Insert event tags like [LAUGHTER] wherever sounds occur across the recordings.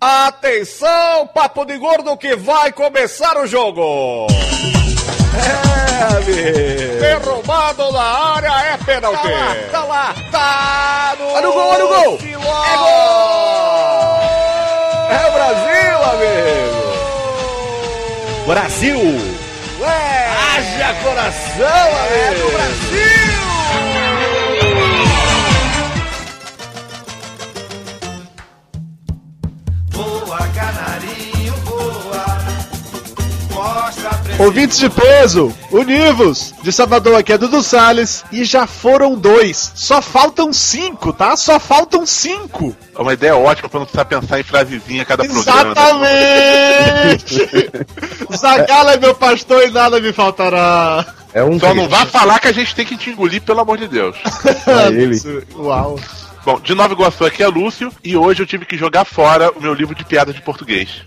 Atenção, papo de gordo que vai começar o jogo. É. Derrubado na área é pênalti. Tá lá, tá lá. Tá no, Olha o gol, olha o gol. Filó. É gol! É o Brasil, amigo. Brasil! Ué, Haja coração, é amigo! do Brasil. Ouvintes de peso, univos! De Salvador aqui é Dudu Salles e já foram dois. Só faltam cinco, tá? Só faltam cinco. É uma ideia ótima pra não precisar pensar em frasezinha a cada programa. né? Exatamente! [LAUGHS] Zagala é meu pastor e nada me faltará. É um Só não vá falar que a gente tem que te engolir, pelo amor de Deus. ele. Uau. Bom, de Nova Iguaçu aqui é Lúcio e hoje eu tive que jogar fora o meu livro de piadas de português.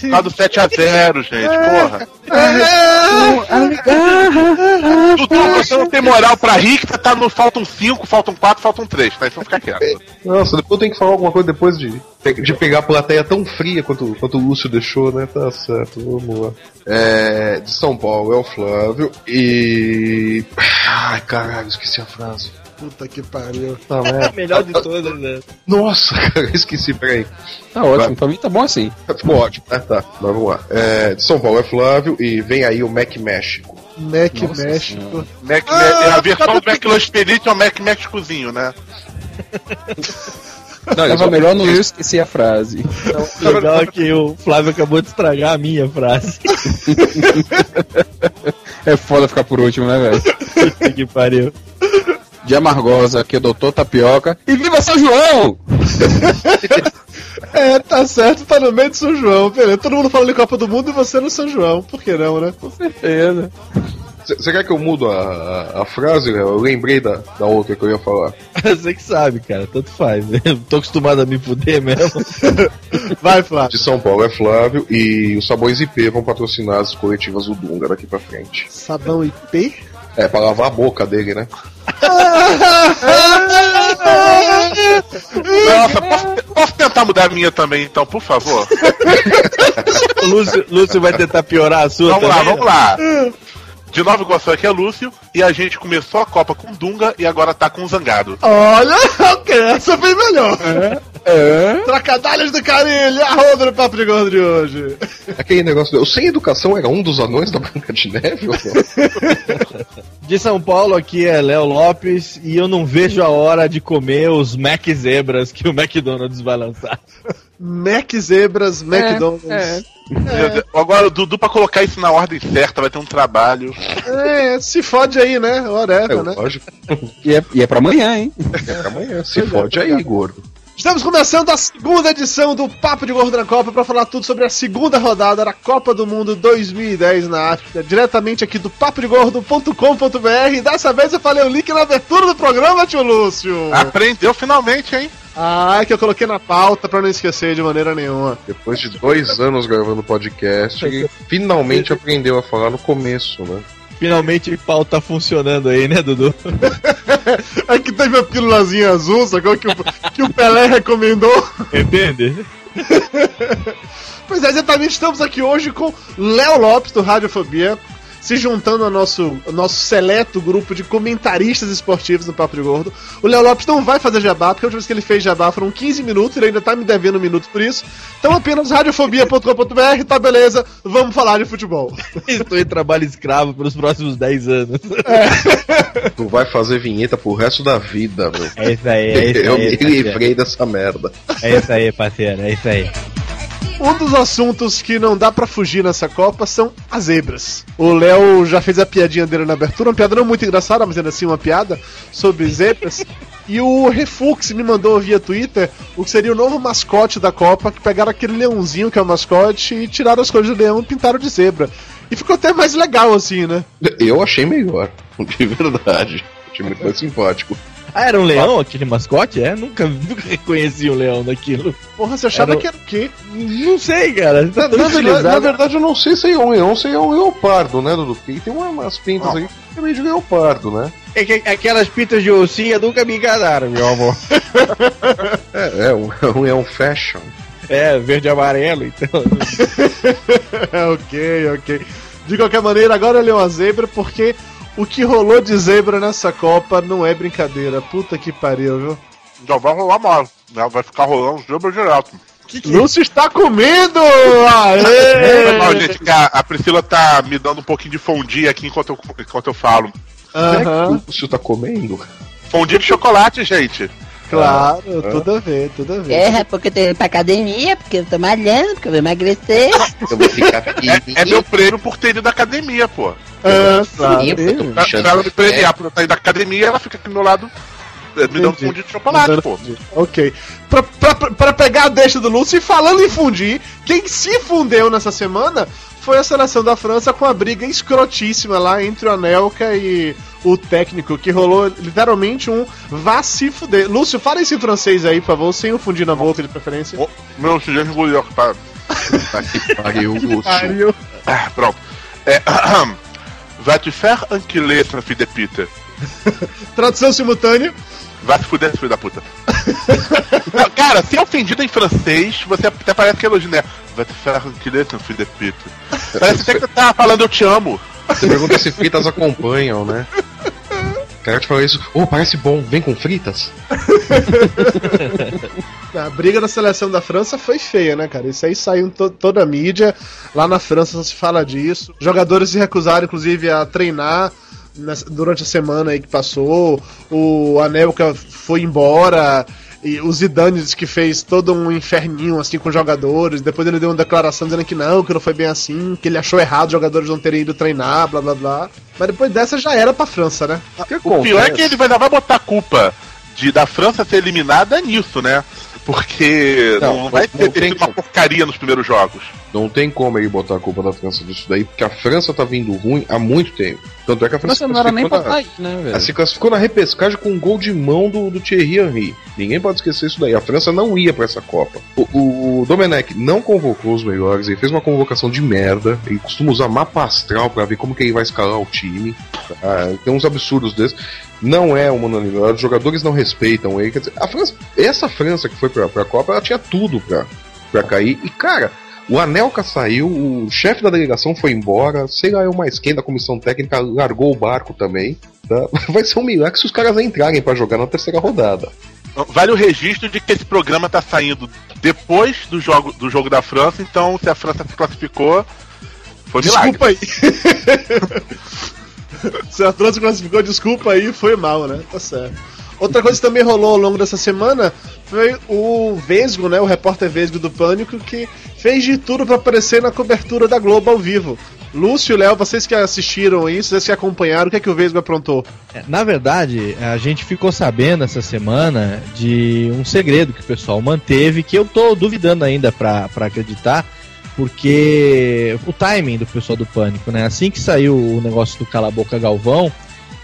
Por causa do 7x0, gente, porra. Dudu, você não tem moral pra rir, que tá no faltam 5, faltam 4, faltam 3, tá? Então fica quieto. Nossa, depois eu tenho que falar alguma coisa depois de, de pegar a plateia tão fria quanto, quanto o Lúcio deixou, né? Tá certo, vamos lá. É, de São Paulo é o Flávio e. Ai, caralho, esqueci a frase. Puta que pariu. Tá, merda. Melhor de todas, né? Nossa, [LAUGHS] cara, esqueci, peraí. Tá ótimo, Vai. pra mim tá bom assim. Ficou ótimo, né? Tá, mas vamos lá. É, de São Paulo é Flávio e vem aí o Mac México. Mac Nossa México. Mac, Ah, Mac- é a versão cada- do McLanche Pelite é o Mac Méxicozinho, né? [LAUGHS] Não, Tava melhor não eu esqueci a frase. [LAUGHS] Legal que o Flávio acabou de estragar a minha frase. É foda ficar por último, né, velho? Puta que pariu. De Amargosa, aqui é o Doutor Tapioca. E viva São João! [LAUGHS] É, tá certo, tá no meio de São João. Beleza, todo mundo falando de Copa do Mundo e você no São João. Por que não, né? Com certeza. Você quer que eu mudo a, a, a frase, Léo? Eu lembrei da, da outra que eu ia falar. [LAUGHS] Você que sabe, cara, tanto faz. Né? Tô acostumado a me fuder mesmo. [LAUGHS] Vai, Flávio. De São Paulo é Flávio e os Sabões IP vão patrocinar as coletivas do Dunga daqui pra frente. Sabão IP? É, pra lavar a boca dele, né? Nossa, posso, posso tentar mudar a minha também, então, por favor? O [LAUGHS] Lúcio, Lúcio vai tentar piorar a sua Vamos lá, também? vamos lá. De Nova Iguaçu aqui é Lúcio e a gente começou a Copa com Dunga e agora tá com Zangado. Olha, [LAUGHS] ok, essa foi melhor. É. Trocadalhos do carinho, arroba no Papo de Gordo de hoje. Aquele negócio. Eu sem educação era um dos anões da Branca de Neve? ou não? [LAUGHS] De São Paulo aqui é Léo Lopes e eu não vejo a hora de comer os Mac Zebras que o McDonald's vai lançar. Mac Zebras, McDonald's. é. Deus, Agora, o Dudu, pra colocar isso na ordem certa, vai ter um trabalho. É, se fode aí, né? É, Whatever, né? lógico. E é, e é pra amanhã, hein? É pra amanhã. Se fode aí, gordo. Estamos começando a segunda edição do Papo de Gordo na Copa para falar tudo sobre a segunda rodada da Copa do Mundo 2010 na África, diretamente aqui do papodegordo.com.br. Dessa vez eu falei o link na abertura do programa, tio Lúcio. Aprendeu finalmente, hein? Ah, é que eu coloquei na pauta para não esquecer de maneira nenhuma. Depois de dois anos gravando podcast, finalmente aprendeu a falar no começo, né? Finalmente o pau tá funcionando aí, né, Dudu? [LAUGHS] É que teve a pílulazinha azul, sacou? Que o, que o Pelé recomendou. Entende? [LAUGHS] Pois é, exatamente, estamos aqui hoje com Léo Lopes, do Radiofobia, se juntando ao nosso, ao nosso seleto grupo de comentaristas esportivos no Papo de Gordo. O Léo Lopes não vai fazer jabá, porque a última vez que ele fez jabá foram 15 minutos, ele ainda tá me devendo um minuto por isso. Então apenas radiofobia.com.br, tá beleza, vamos falar de futebol. [LAUGHS] Estou em trabalho escravo pelos próximos 10 anos. [LAUGHS] Tu vai fazer vinheta pro resto da vida, meu. É isso aí, é isso [LAUGHS] Eu aí. me livrei dessa merda. É isso aí, parceiro, é isso aí. Um dos assuntos que não dá pra fugir nessa Copa são as zebras. O Léo já fez a piadinha dele na abertura, uma piada não muito engraçada, mas ainda assim uma piada sobre zebras. E o Refux me mandou via Twitter o que seria o novo mascote da Copa, que pegaram aquele leãozinho que é o mascote e tiraram as cores do leão e pintaram de zebra. E ficou até mais legal assim, né? Eu achei melhor, de verdade. Achei muito mais simpático. Ah, era um leão aquele mascote? É? Nunca, [LAUGHS] nunca reconheci um leão daquilo. Porra, você achava Era que era o quê? Não sei, cara. Tá Na, verdade, na verdade, eu não sei se é um leão, se é um leopardo, né, Dudu? Porque tem uma- umas pintas aí que é meio de leopardo, né? É que aquelas pintas de ossinha nunca me enganaram, meu amor. [LAUGHS] É, é um, é um leão fashion. É, verde e amarelo, então. [LAUGHS] ok, ok. De qualquer maneira, agora ele é uma zebra porque o que rolou de zebra nessa Copa não é brincadeira. Puta que pariu, viu? Já vai rolar mal. né? Vai ficar rolando zebra direto. Lúcio está comendo! Aê! mal, gente, que a, a Priscila tá me dando um pouquinho de fondue aqui enquanto eu, enquanto eu falo. Será que Aham, o Lúcio tá comendo? Fondue de chocolate, gente. Claro, tudo a ver, tudo a ver. É, porque eu tô indo pra academia, porque eu tô malhando, porque eu vou emagrecer. [LAUGHS] Eu vou ficar É, é meu prêmio por ter ido da academia, pô. Ah, tô Pra, pra ela me premiar por eu estar indo da academia, ela fica aqui do meu lado eh, me dando Entendi. fondue de chocolate, pô. fundir. Ok. Pra, pra, pra pegar a deixa do Lúcio e falando em fundir, quem se fundeu nessa semana foi a seleção da França com a briga escrotíssima lá entre o Anelka e o técnico, que rolou literalmente um vá se fuder. Lúcio, fala esse francês aí, por favor, sem o fundir na boca de preferência. Meu sujeito engoliu, para. Puta que pariu, [LAUGHS] Lúcio. Ah, pronto. É, vai te faire seu filho de pita. [LAUGHS] Tradução simultânea. Vai se fuder, filho da puta. Não, cara, se é ofendido em francês, você até parece que é elogio, né? Vai te faire seu filho de pita. Parece até que você tá falando eu te amo. Você pergunta se fritas acompanham, né? [LAUGHS] Cara te fala isso, ô, parece bom, vem com fritas? [LAUGHS] A briga da seleção da França foi feia, né, cara? Isso aí saiu to- toda a mídia. Lá na França só se fala disso. Jogadores se recusaram, inclusive, a treinar durante a semana aí que passou. O Anelka foi embora. E o Zidane disse que fez todo um inferninho assim com os jogadores. Depois ele deu uma declaração dizendo que não, que não foi bem assim, que ele achou errado os jogadores não terem ido treinar, blá blá blá. Mas depois dessa já era pra França, né? O pior é que ele vai, ainda vai botar a culpa de, da França ser eliminada nisso, né? Porque não, Não, vai não ter, tem sido uma como. porcaria nos primeiros jogos. Não tem como ele botar a culpa da França disso daí, porque a França tá vindo ruim há muito tempo. Tanto é que a França não era nem pra aí, né, Ela velho? se classificou na repescagem com um gol de mão do, do Thierry Henry. Ninguém pode esquecer isso daí. A França não ia pra essa Copa. O, o Domenech não convocou os melhores, ele fez uma convocação de merda. Ele costuma usar mapa astral pra ver como que ele vai escalar o time. Ah, tem uns absurdos desses. Não é uma unanimidade, os jogadores não respeitam ele. Quer dizer, a França, essa França que foi pra, pra Copa, ela tinha tudo pra, pra cair. E cara, o Anelka saiu, o chefe da delegação foi embora, sei lá, eu mais quem da comissão técnica largou o barco também. tá? [LAUGHS] Vai ser um milagre se os caras entrarem pra jogar na terceira rodada. Vale o registro de que esse programa tá saindo depois do jogo, do jogo da França, então se a França se classificou, foi milagre. Desculpa aí. [LAUGHS] [LAUGHS] Se a França classificou, desculpa aí, foi mal, né? Tá certo. Outra coisa que também rolou ao longo dessa semana foi o Vesgo, né? O repórter Vesgo do Pânico, que fez de tudo pra aparecer na cobertura da Globo ao vivo. Lúcio, Léo, vocês que assistiram isso, vocês que acompanharam, o que é que o Vesgo aprontou? É, Na verdade, a gente ficou sabendo essa semana de um segredo que o pessoal manteve, que eu tô duvidando ainda pra acreditar, porque o timing do pessoal do Pânico, né? Assim que saiu o negócio do Cala Boca Galvão,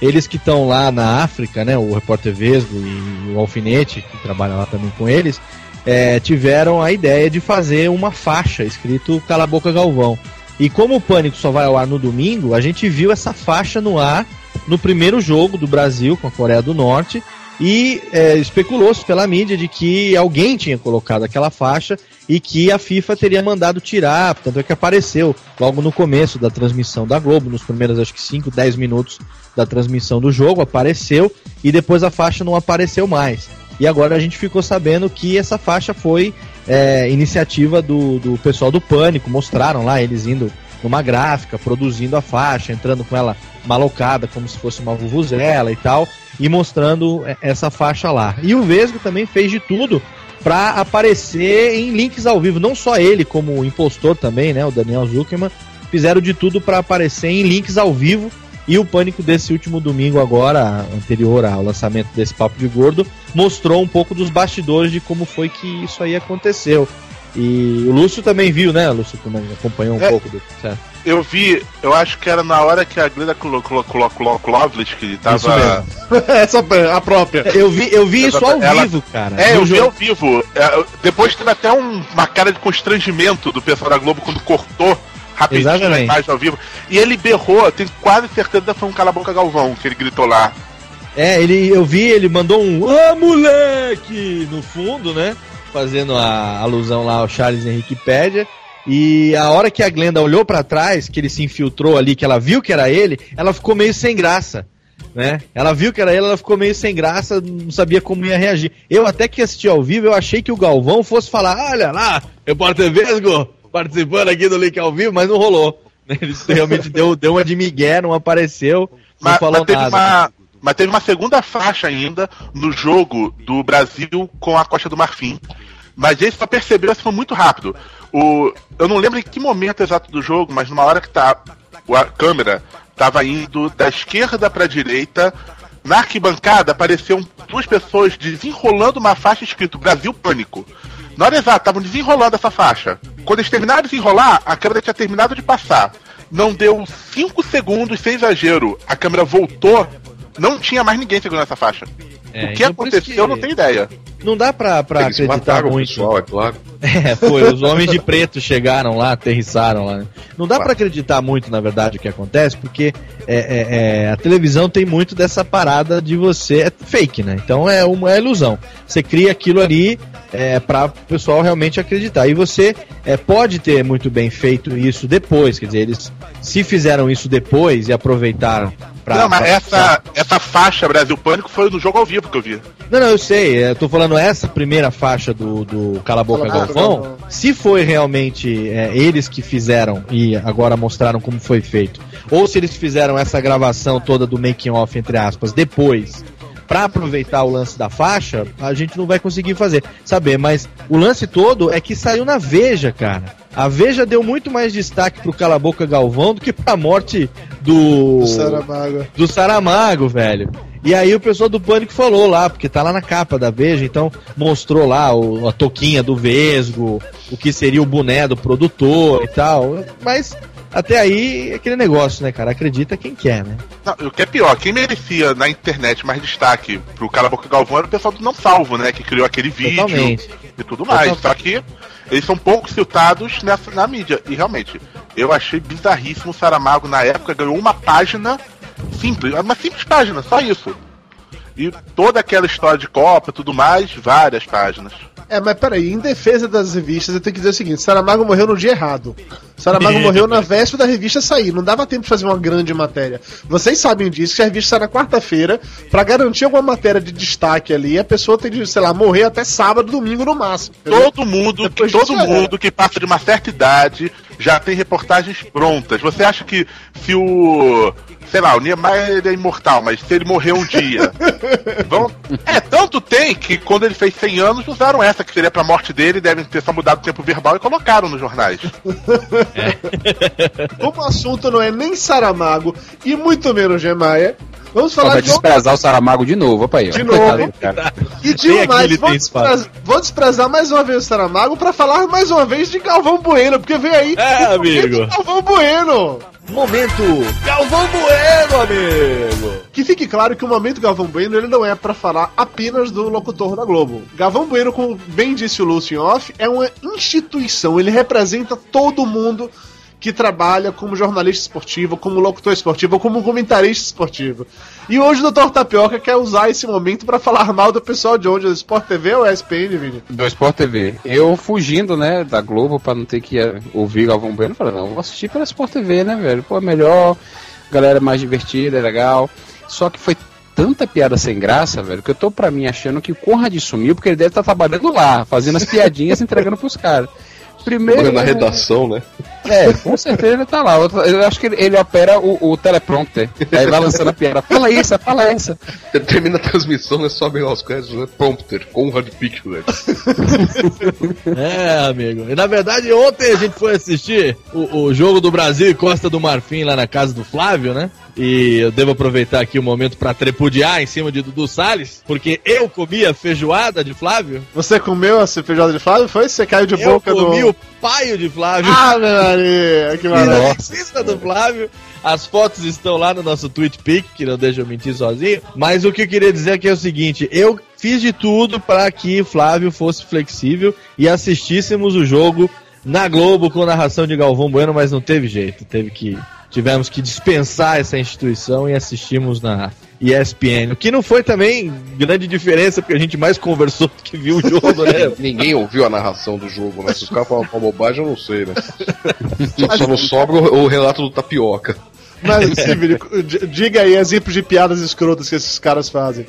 eles que estão lá na África, né? O repórter Vesgo e o Alfinete, que trabalha lá também com eles, é, tiveram a ideia de fazer uma faixa escrito Cala Boca Galvão. E como o Pânico só vai ao ar no domingo, a gente viu essa faixa no ar no primeiro jogo do Brasil com a Coreia do Norte e é, especulou-se pela mídia de que alguém tinha colocado aquela faixa e que a FIFA teria mandado tirar, tanto é que apareceu logo no começo da transmissão da Globo, nos primeiros acho que 5, 10 minutos da transmissão do jogo, apareceu e depois a faixa não apareceu mais. E agora a gente ficou sabendo que essa faixa foi é, iniciativa do, do pessoal do Pânico, mostraram lá eles indo numa gráfica, produzindo a faixa, entrando com ela malocada, como se fosse uma vuvuzela e tal, e mostrando é, essa faixa lá. E o Vesgo também fez de tudo para aparecer em links ao vivo, não só ele, como o impostor também, né, o Daniel Zuckerman, fizeram de tudo para aparecer em links ao vivo. E o pânico desse último domingo, agora, anterior ao lançamento desse Papo de Gordo, mostrou um pouco dos bastidores de como foi que isso aí aconteceu. E o Lúcio também viu, né? O Lúcio também acompanhou um É. pouco do. Certo. Eu vi, eu acho que era na hora que a Glenda Klovlich, que tava. [LAUGHS] Essa a própria. Eu vi, eu vi isso ao Ela- vivo, cara. É, eu vi jogo. ao vivo. É, depois teve até um- uma cara de constrangimento do pessoal da Globo quando cortou rapidinho a Exatamente. imagem ao vivo. E ele berrou, eu tenho quase certeza que foi um cala-boca Galvão que ele gritou lá. É, ele, eu vi, ele mandou um Ah, moleque! no fundo, né? Fazendo a alusão lá ao Charles Henrique Pédia. E a hora que a Glenda olhou pra trás, que ele se infiltrou ali, que ela viu que era ele, ela ficou meio sem graça. Né? Ela viu que era ele, ela ficou meio sem graça, não sabia como ia reagir. Eu até que assisti ao vivo, eu achei que o Galvão fosse falar: olha lá, repórter Vesgo participando aqui do link ao vivo, mas não rolou. Ele [LAUGHS] realmente deu, deu uma de Miguel, não apareceu, não Mas, falou mas teve nada. uma, mas teve uma segunda faixa ainda no jogo do Brasil com a Costa do Marfim. Mas esse só percebeu foi muito rápido. O, eu não lembro em que momento exato do jogo, mas numa hora que tá, a câmera tava indo da esquerda pra direita. Na arquibancada apareceram duas pessoas desenrolando uma faixa escrito Brasil Pânico. Na hora exata, estavam desenrolando essa faixa. Quando eles terminaram de desenrolar, a câmera tinha terminado de passar. Não deu 5 segundos, sem exagero. A câmera voltou, não tinha mais ninguém segurando essa faixa. É, o que então aconteceu, que eu não tenho ideia. Não dá pra, pra Eles acreditar muito. pessoal, é claro. É, foi, os homens de preto chegaram lá, aterrissaram lá. né? Não dá pra acreditar muito, na verdade, o que acontece, porque é, é, é, a televisão tem muito dessa parada de você. É fake, né? Então é uma é ilusão. Você cria aquilo ali é, para o pessoal realmente acreditar. E você é, pode ter muito bem feito isso depois, quer dizer, eles se fizeram isso depois e aproveitaram pra. não, mas pra- essa, essa faixa Brasil Pânico foi no jogo ao vivo que eu vi. Não, não, eu sei. Eu tô falando essa primeira faixa do, do Cala a Boca Galvão. Se foi realmente é, eles que fizeram e agora mostraram como foi feito, ou se eles fizeram essa gravação toda do making off entre aspas depois pra aproveitar o lance da faixa, a gente não vai conseguir fazer, saber. Mas o lance todo é que saiu na Veja, cara. A Veja deu muito mais destaque pro Cala a Boca Galvão do que pra morte do Do Saramago. do Saramago, velho. E aí o pessoal do Pânico falou lá, porque tá lá na capa da Veja, então mostrou lá o- a toquinha do Vesgo, o que seria o boné do produtor e tal. Mas até aí é aquele negócio, né, cara? Acredita quem quer, né? Não, o que é pior, quem merecia na internet mais destaque pro Cala a Boca Galvão era o pessoal do Não Salvo, né? Que criou aquele vídeo Totalmente. e tudo mais. Total- Só que eles são pouco citados nessa, na mídia. E realmente, eu achei bizarríssimo o Saramago na época, ganhou uma página simples, uma simples página, só isso. E toda aquela história de Copa e tudo mais, várias páginas. É, mas peraí, em defesa das revistas, eu tenho que dizer o seguinte: Saramago morreu no dia errado. Saramago [LAUGHS] morreu na véspera da revista sair. Não dava tempo de fazer uma grande matéria. Vocês sabem disso, que a revista sai na quarta-feira, pra garantir alguma matéria de destaque ali, a pessoa tem de, sei lá, morrer até sábado, domingo no máximo. entendeu? Todo mundo, Depois todo disso, é. mundo que passa de uma certa idade já tem reportagens prontas. Você acha que se o. Sei lá, o Niemeyer ele é imortal, mas se ele morrer um dia. [LAUGHS] vão... É, tanto tem que quando ele fez 100 anos usaram essa, que seria pra morte dele, devem ter só mudado o tempo verbal e colocaram nos jornais. Como [LAUGHS] o assunto não é nem Saramago e muito menos Gemaia, vamos falar vai de outro desprezar o Saramago de novo, opa aí. De novo. cara. E digo mais, vou desprezar, vou desprezar mais uma vez o Saramago pra falar mais uma vez de Galvão Bueno, porque vem aí É, amigo. Galvão Bueno. Momento Galvão Bueno, amigo! Que fique claro que o momento Galvão Bueno ele não é pra falar apenas do locutor da Globo. Galvão Bueno, como bem disse o Lúcio em off, é uma instituição, ele representa todo mundo que trabalha como jornalista esportivo, como locutor esportivo, como comentarista esportivo. E hoje o Dr. Tapioca quer usar esse momento pra falar mal do pessoal de onde? Do Sport TV ou ESPN, Vini? Do Sport TV. Eu fugindo, né, da Globo pra não ter que eh, ouvir Galvão Bueno, falei, não, vou assistir pela Sport TV, né, velho? Pô, é melhor, galera é mais divertida, é legal. Só que foi tanta piada sem graça, velho, que eu tô pra mim achando que o Conrad sumiu porque ele deve estar trabalhando lá, fazendo as piadinhas entregando pros caras. Primeiro. Na redação, né? É, com certeza ele tá lá. Eu, acho que ele, ele opera o, o teleprompter. Aí vai lançando a piada. Fala isso, fala essa. Termina a transmissão, né? Sobe os créditos, né? Prompter, Conrad Picture. [LAUGHS] É, amigo. E na verdade, ontem a gente foi assistir o, o jogo do Brasil e Costa do Marfim lá na casa do Flávio, né? E eu devo aproveitar aqui o momento pra trepudiar em cima de Dudu Salles, porque eu comi a feijoada de Flávio. Você comeu a feijoada de Flávio? Foi? Você caiu de Eu boca comi do. o paio de Flávio. Ah, meu Maria! Que maravilha! Nossa. do Flávio. As fotos estão lá no nosso Tweet Pic, que não deixa eu mentir sozinho. Mas o que eu queria dizer aqui é o seguinte: eu fiz de tudo para que Flávio fosse flexível e assistíssemos o jogo na Globo com narração de Galvão Bueno, mas não teve jeito. Teve que. Tivemos que dispensar essa instituição e assistimos na, ESPN. O que não foi também grande diferença, porque a gente mais conversou do que viu o jogo, né? [LAUGHS] Ninguém ouviu a narração do jogo, né? Se os caras falam uma bobagem, eu não sei, né? Só, só não sobra o, o relato do tapioca. Mas, d- diga aí exemplos de piadas escrotas que esses caras fazem.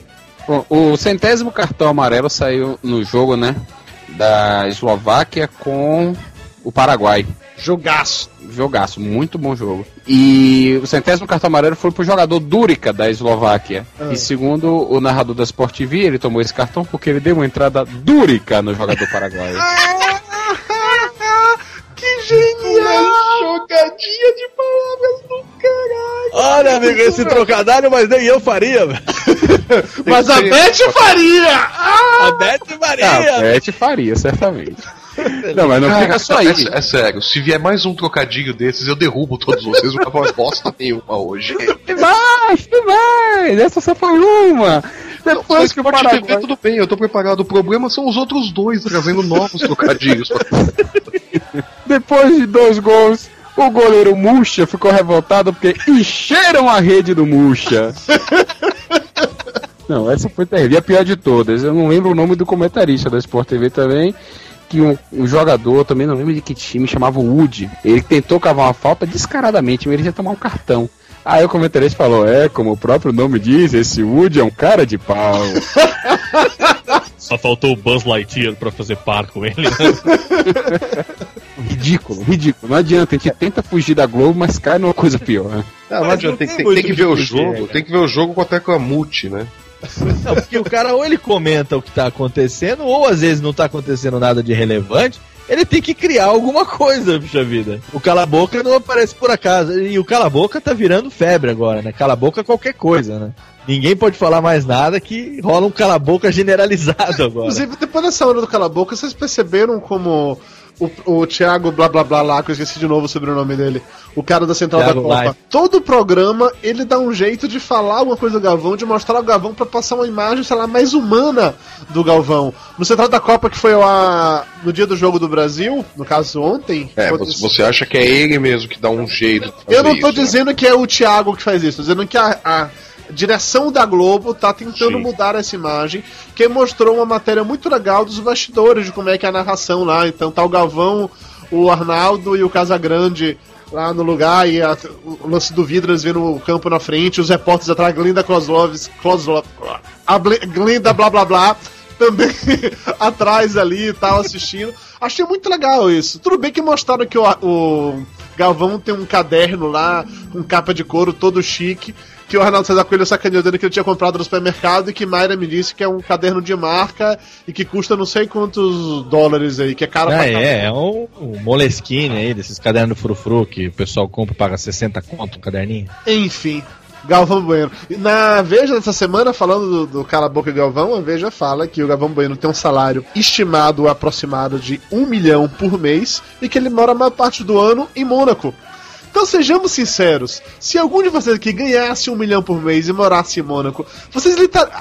Bom, o centésimo cartão amarelo saiu no jogo, né? Da Eslováquia com o Paraguai. Jogaço. Jogaço, muito bom jogo. E o centésimo cartão amarelo foi pro jogador Durica da Eslováquia. Ah. E segundo o narrador da Sport TV, ele tomou esse cartão porque ele deu uma entrada Durica no jogador paraguaio. [LAUGHS] Que genial! Jogadinha de palavras do caralho. Olha, amigo, esse trocadilho, mas nem eu faria, velho. Mas a Beth faria! Ah! A Beth Ah, Maria. Beth faria, certamente. Não, mas não Cara, fica só aí. é, é sério, se vier mais um trocadilho desses, eu derrubo todos vocês, não vai bosta nenhuma hoje. [LAUGHS] Que mais, que mais? Essa só foi uma. Depois Mas que o pode Paraguai... TV, tudo bem, eu tô preparado. O problema são os outros dois trazendo novos trocadilhos. [LAUGHS] Depois de dois gols, o goleiro Muxa ficou revoltado porque encheram a rede do Muxa. [LAUGHS] Não, essa foi terrível. E a pior de todas, eu não lembro o nome do comentarista da Sport TV também, que um, um jogador, também não lembro de que time, chamava Wood. Ele tentou cavar uma falta descaradamente, mas ele ia tomar um cartão. Aí o comentarista falou, é, como o próprio nome diz, esse Wood é um cara de pau. [LAUGHS] Só faltou o Buzz Lightyear pra fazer par com ele. [LAUGHS] ridículo, ridículo. Não adianta, a gente tenta fugir da Globo, mas cai numa coisa pior. né? Não, não adianta, tem, tem tem- muito tem que ver o jogo, né? tem que ver o jogo com até com a multi, né? Não, porque o cara ou ele comenta o que tá acontecendo, ou às vezes não tá acontecendo nada de relevante, ele tem que criar alguma coisa, puxa vida. O cala-boca não aparece por acaso. E o cala-boca tá virando febre agora, né? Cala-boca qualquer coisa, né? Ninguém pode falar mais nada que rola um cala-boca generalizado agora. Inclusive, depois dessa hora do Cala Boca, vocês perceberam como o, o Thiago blá blá blá lá, que eu esqueci de novo sobre o nome dele, o cara da Central Thiago da Copa, Life. todo programa ele dá um jeito de falar alguma coisa do Galvão, de mostrar o Galvão pra passar uma imagem, sei lá, mais humana do Galvão. No Central da Copa, que foi lá no dia do jogo do Brasil, no caso ontem. É, você, você acha que é ele mesmo que dá um jeito. de fazer eu não tô isso, né? dizendo que é o Thiago que faz isso, tô dizendo que a, a direção da Globo tá tentando Sim. mudar essa imagem, que mostrou uma matéria muito legal dos bastidores, de como é que é a narração lá. Então tá o Galvão, o Arnaldo e o Casagrande lá no lugar, e a- o lance do Vidras vendo o campo na frente, os repórteres atrás, Glinda Kozlovs, Kozlov, a Bl- Glinda blá blá blá, também [LAUGHS] atrás ali e tal, assistindo. Achei muito legal isso. Tudo bem que mostraram que o, o Galvão tem um caderno lá, com capa de couro todo chique, que o Arnaldo César Coelho sacaneou dele que ele tinha comprado no supermercado e que Mayra me disse que é um caderno de marca e que custa não sei quantos dólares aí, que é caro Ah, pra caramba. é, é um, um moleskine aí, desses cadernos frufru que o pessoal compra e paga 60 conto um caderninho. Enfim, Galvão Bueno. E Na Veja, nessa semana, falando do, do Cala Boca Galvão, a Veja fala que o Galvão Bueno tem um salário estimado aproximado de um milhão por mês e que ele mora a maior parte do ano em Mônaco. Então sejamos sinceros, se algum de vocês aqui ganhasse um milhão por mês e morasse em Mônaco, vocês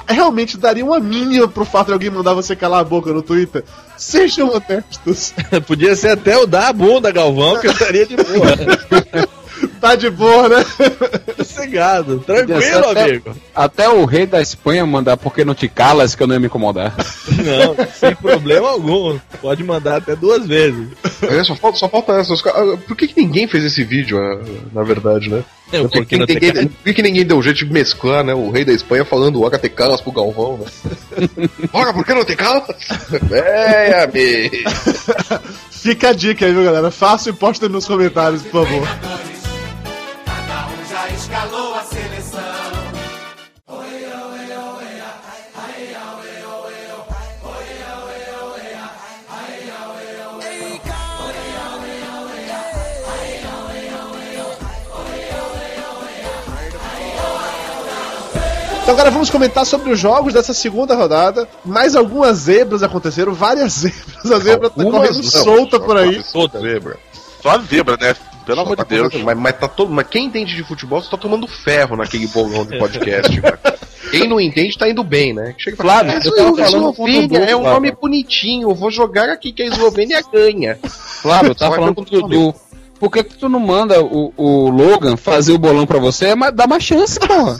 realmente dariam uma mínima pro fato de alguém mandar você calar a boca no Twitter? Sejam honestos. [LAUGHS] Podia ser até o da bunda, Galvão, que eu estaria de boa. [LAUGHS] Tá de boa, né? [LAUGHS] Sossegado, tranquilo, até- amigo. Até o rei da Espanha mandar porque não te calas que eu não ia me incomodar. Não, sem problema algum. Pode mandar até duas vezes. É, só, falta, só falta essa. ah, Por que, que ninguém fez esse vídeo, ah, na verdade, né? Eu, Por que, ninguém, por que, que ninguém deu jeito de mesclar, né? O rei da Espanha falando Ora te calas pro Galvão, né? [LAUGHS] Ora, por que não te calas? É, amigo. [LAUGHS] Fica a dica aí, viu, galera? Faça e posta nos comentários, por favor. Então agora vamos comentar sobre os jogos dessa segunda rodada. Mais algumas zebras aconteceram, várias [LAUGHS] zebras. A zebra tá Algumas correndo não, solta por aí. Toda zebra. Só a zebra, né? Pelo amor tá de Deus. tomando- mas, mas tá todo, mas quem entende de futebol só tá tomando ferro naquele bolão de podcast, [LAUGHS] cara. Quem não entende tá indo bem, né? Chega "Ah, eu tava é falando Eslovênia, é um Flávio." nome bonitinho, eu vou jogar aqui que a Eslovênia ganha. Flávio, [LAUGHS] tá Só vai falando com o Dudu. Por que, que tu não manda o, o Logan fazer o bolão pra você? Mas dá mais chance, porra.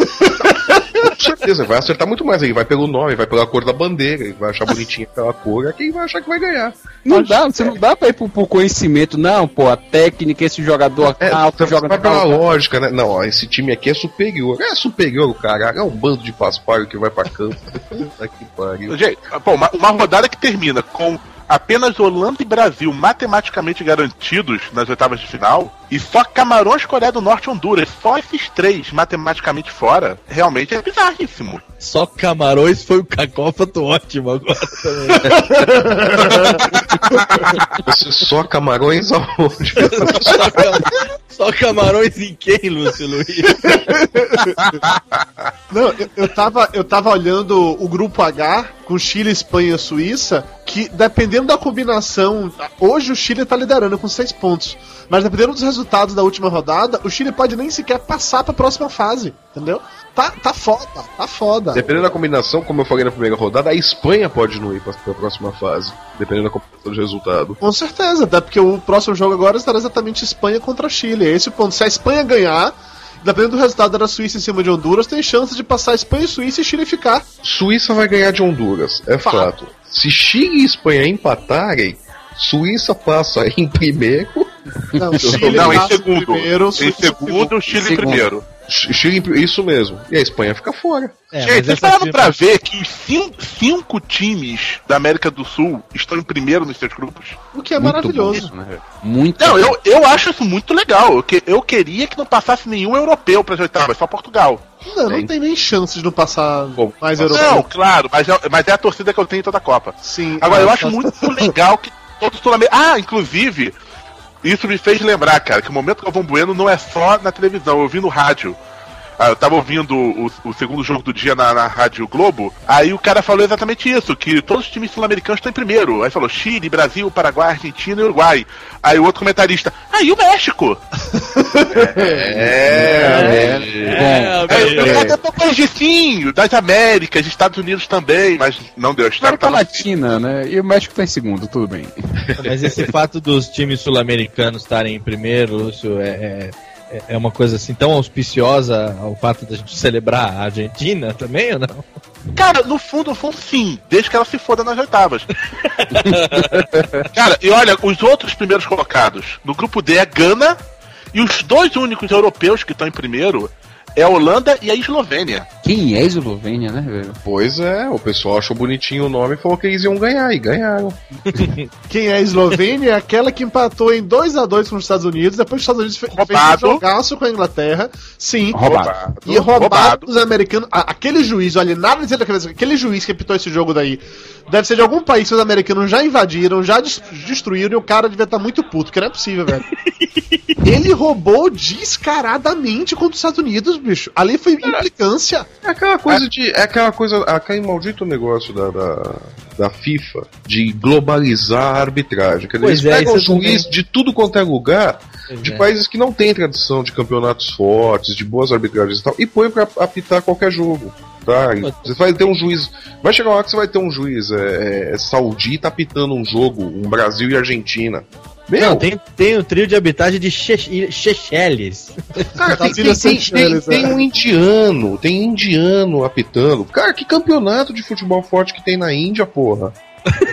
Com certeza, vai acertar muito mais. Ele vai pelo nome, vai pela cor da bandeira, ele vai achar [LAUGHS] bonitinha aquela cor, é quem vai achar que vai ganhar. Não dá, você não dá pra ir pro, pro conhecimento, não, pô, a técnica, esse jogador É, você joga vai pela lógica, né? Não, ó, esse time aqui é superior. É superior, caralho. É um bando de paspalho que vai pra campo. [LAUGHS] Puta que pariu. Gente, pô, uma, uma rodada que termina com apenas Holanda e Brasil matematicamente garantidos nas oitavas de final, e só Camarões, Coreia do Norte e Honduras, só esses três matematicamente fora, realmente é bizarríssimo. Só Camarões foi o cacófato ótimo agora. Você só camarões aonde? Só, cam- só Camarões em quem, Lúcio Luiz? Não, eu, eu, tava, eu tava olhando o grupo H com Chile, Espanha e Suíça, que dependendo da combinação, hoje o Chile tá liderando com seis pontos. Mas dependendo dos resultados da última rodada, o Chile pode nem sequer passar pra próxima fase, entendeu? Tá, tá foda, tá foda. Dependendo da combinação, como eu falei na primeira rodada, a Espanha pode não ir pra, pra próxima fase. Dependendo da combinação de resultado. Com certeza, até porque o próximo jogo agora será exatamente Espanha contra Chile. É esse o ponto. Se a Espanha ganhar, dependendo do resultado da Suíça em cima de Honduras, tem chance de passar Espanha, Suíça e Chile ficar. Suíça vai ganhar de Honduras, é Fato. fato. Se Chile e Espanha empatarem, Suíça passa em primeiro. Não, [LAUGHS] Chile Não, em segundo. primeiro, em segundo, o Chile em Segundo. primeiro. Ch- Chile, isso mesmo. E a Espanha fica fora. É, Gente, vocês pararam pra ver que os cin- cinco times da América do Sul estão em primeiro nos seus grupos? O que é Muito maravilhoso. bom, né? Muito Não, eu, eu acho isso muito legal. Eu, que- eu queria que não passasse nenhum europeu para as oitavas, só Portugal. Não, não Tem. nem chance de não passar Bom, mais mas- europeu. Não, claro, mas é, mas é a torcida que eu tenho em toda a Copa. Sim. Agora, Ah, eu tá- acho muito legal que todos os sul-americanos. Ah, inclusive, isso me fez lembrar, cara, que o momento Galvão Bueno não é só na televisão, eu vi no rádio. Ah, eu tava ouvindo o, o segundo jogo do dia na, na Rádio Globo, aí o cara falou exatamente isso, que todos os times sul-americanos estão em primeiro. Aí falou Chile, Brasil, Paraguai, Argentina e Uruguai. Aí o outro comentarista, ah, e o México? [LAUGHS] É, É, Aí eu é, até de sim, das Américas, Estados Unidos também, mas não deu. América tavam- Latina, né? E o México tá em segundo, tudo bem. Mas esse fato dos times sul-americanos estarem em primeiro, Lúcio, é, é, é uma coisa assim tão auspiciosa ao fato da gente celebrar a Argentina também ou não? Cara, no fundo, no fundo, sim, desde que ela se foda nas oitavas. [LAUGHS] Cara, e olha, os outros primeiros colocados no grupo D é Gana, e os dois únicos europeus que estão em primeiro é a Holanda e a Eslovênia. Quem é a Eslovênia, né, velho? Pois é, o pessoal achou bonitinho o nome e falou que eles iam ganhar, e ganharam. [LAUGHS] Quem é a Eslovênia é aquela que empatou em 2 a 2 com os Estados Unidos, depois os Estados Unidos fe- fez Roubado. um jogaço com a Inglaterra. Sim. Roubado. E roubado, Roubado. dos americanos. a- aquele juiz, olha, nada dizendo da cabeça. Aquele juiz que apitou esse jogo daí deve ser de algum país que os americanos já invadiram, já des- destruíram e o cara devia estar muito puto, que não é possível, velho. [LAUGHS] Ele roubou descaradamente contra os Estados Unidos, bicho. Ali foi implicância. É aquela coisa de. É aquela coisa. Aquele maldito negócio da, da, da FIFA de globalizar a arbitragem. Quer dizer, Pois eles é, pegam isso juiz também. de tudo quanto é lugar, de é. países que não têm tradição de campeonatos fortes, de boas arbitragens e tal, e põe pra apitar qualquer jogo. Tá? E Você vai ter um juiz. Vai chegar uma hora que você vai ter um juiz é, é, saudita apitando um jogo, um Brasil e Argentina. Meu, Não, tem, tem o trio de habitagem de Che- Seychelles. [LAUGHS] Cara, tem, As tem, tem, tem, Seychelles, tem é. um indiano, tem indiano apitando. Cara, que campeonato de futebol forte que tem na Índia, porra.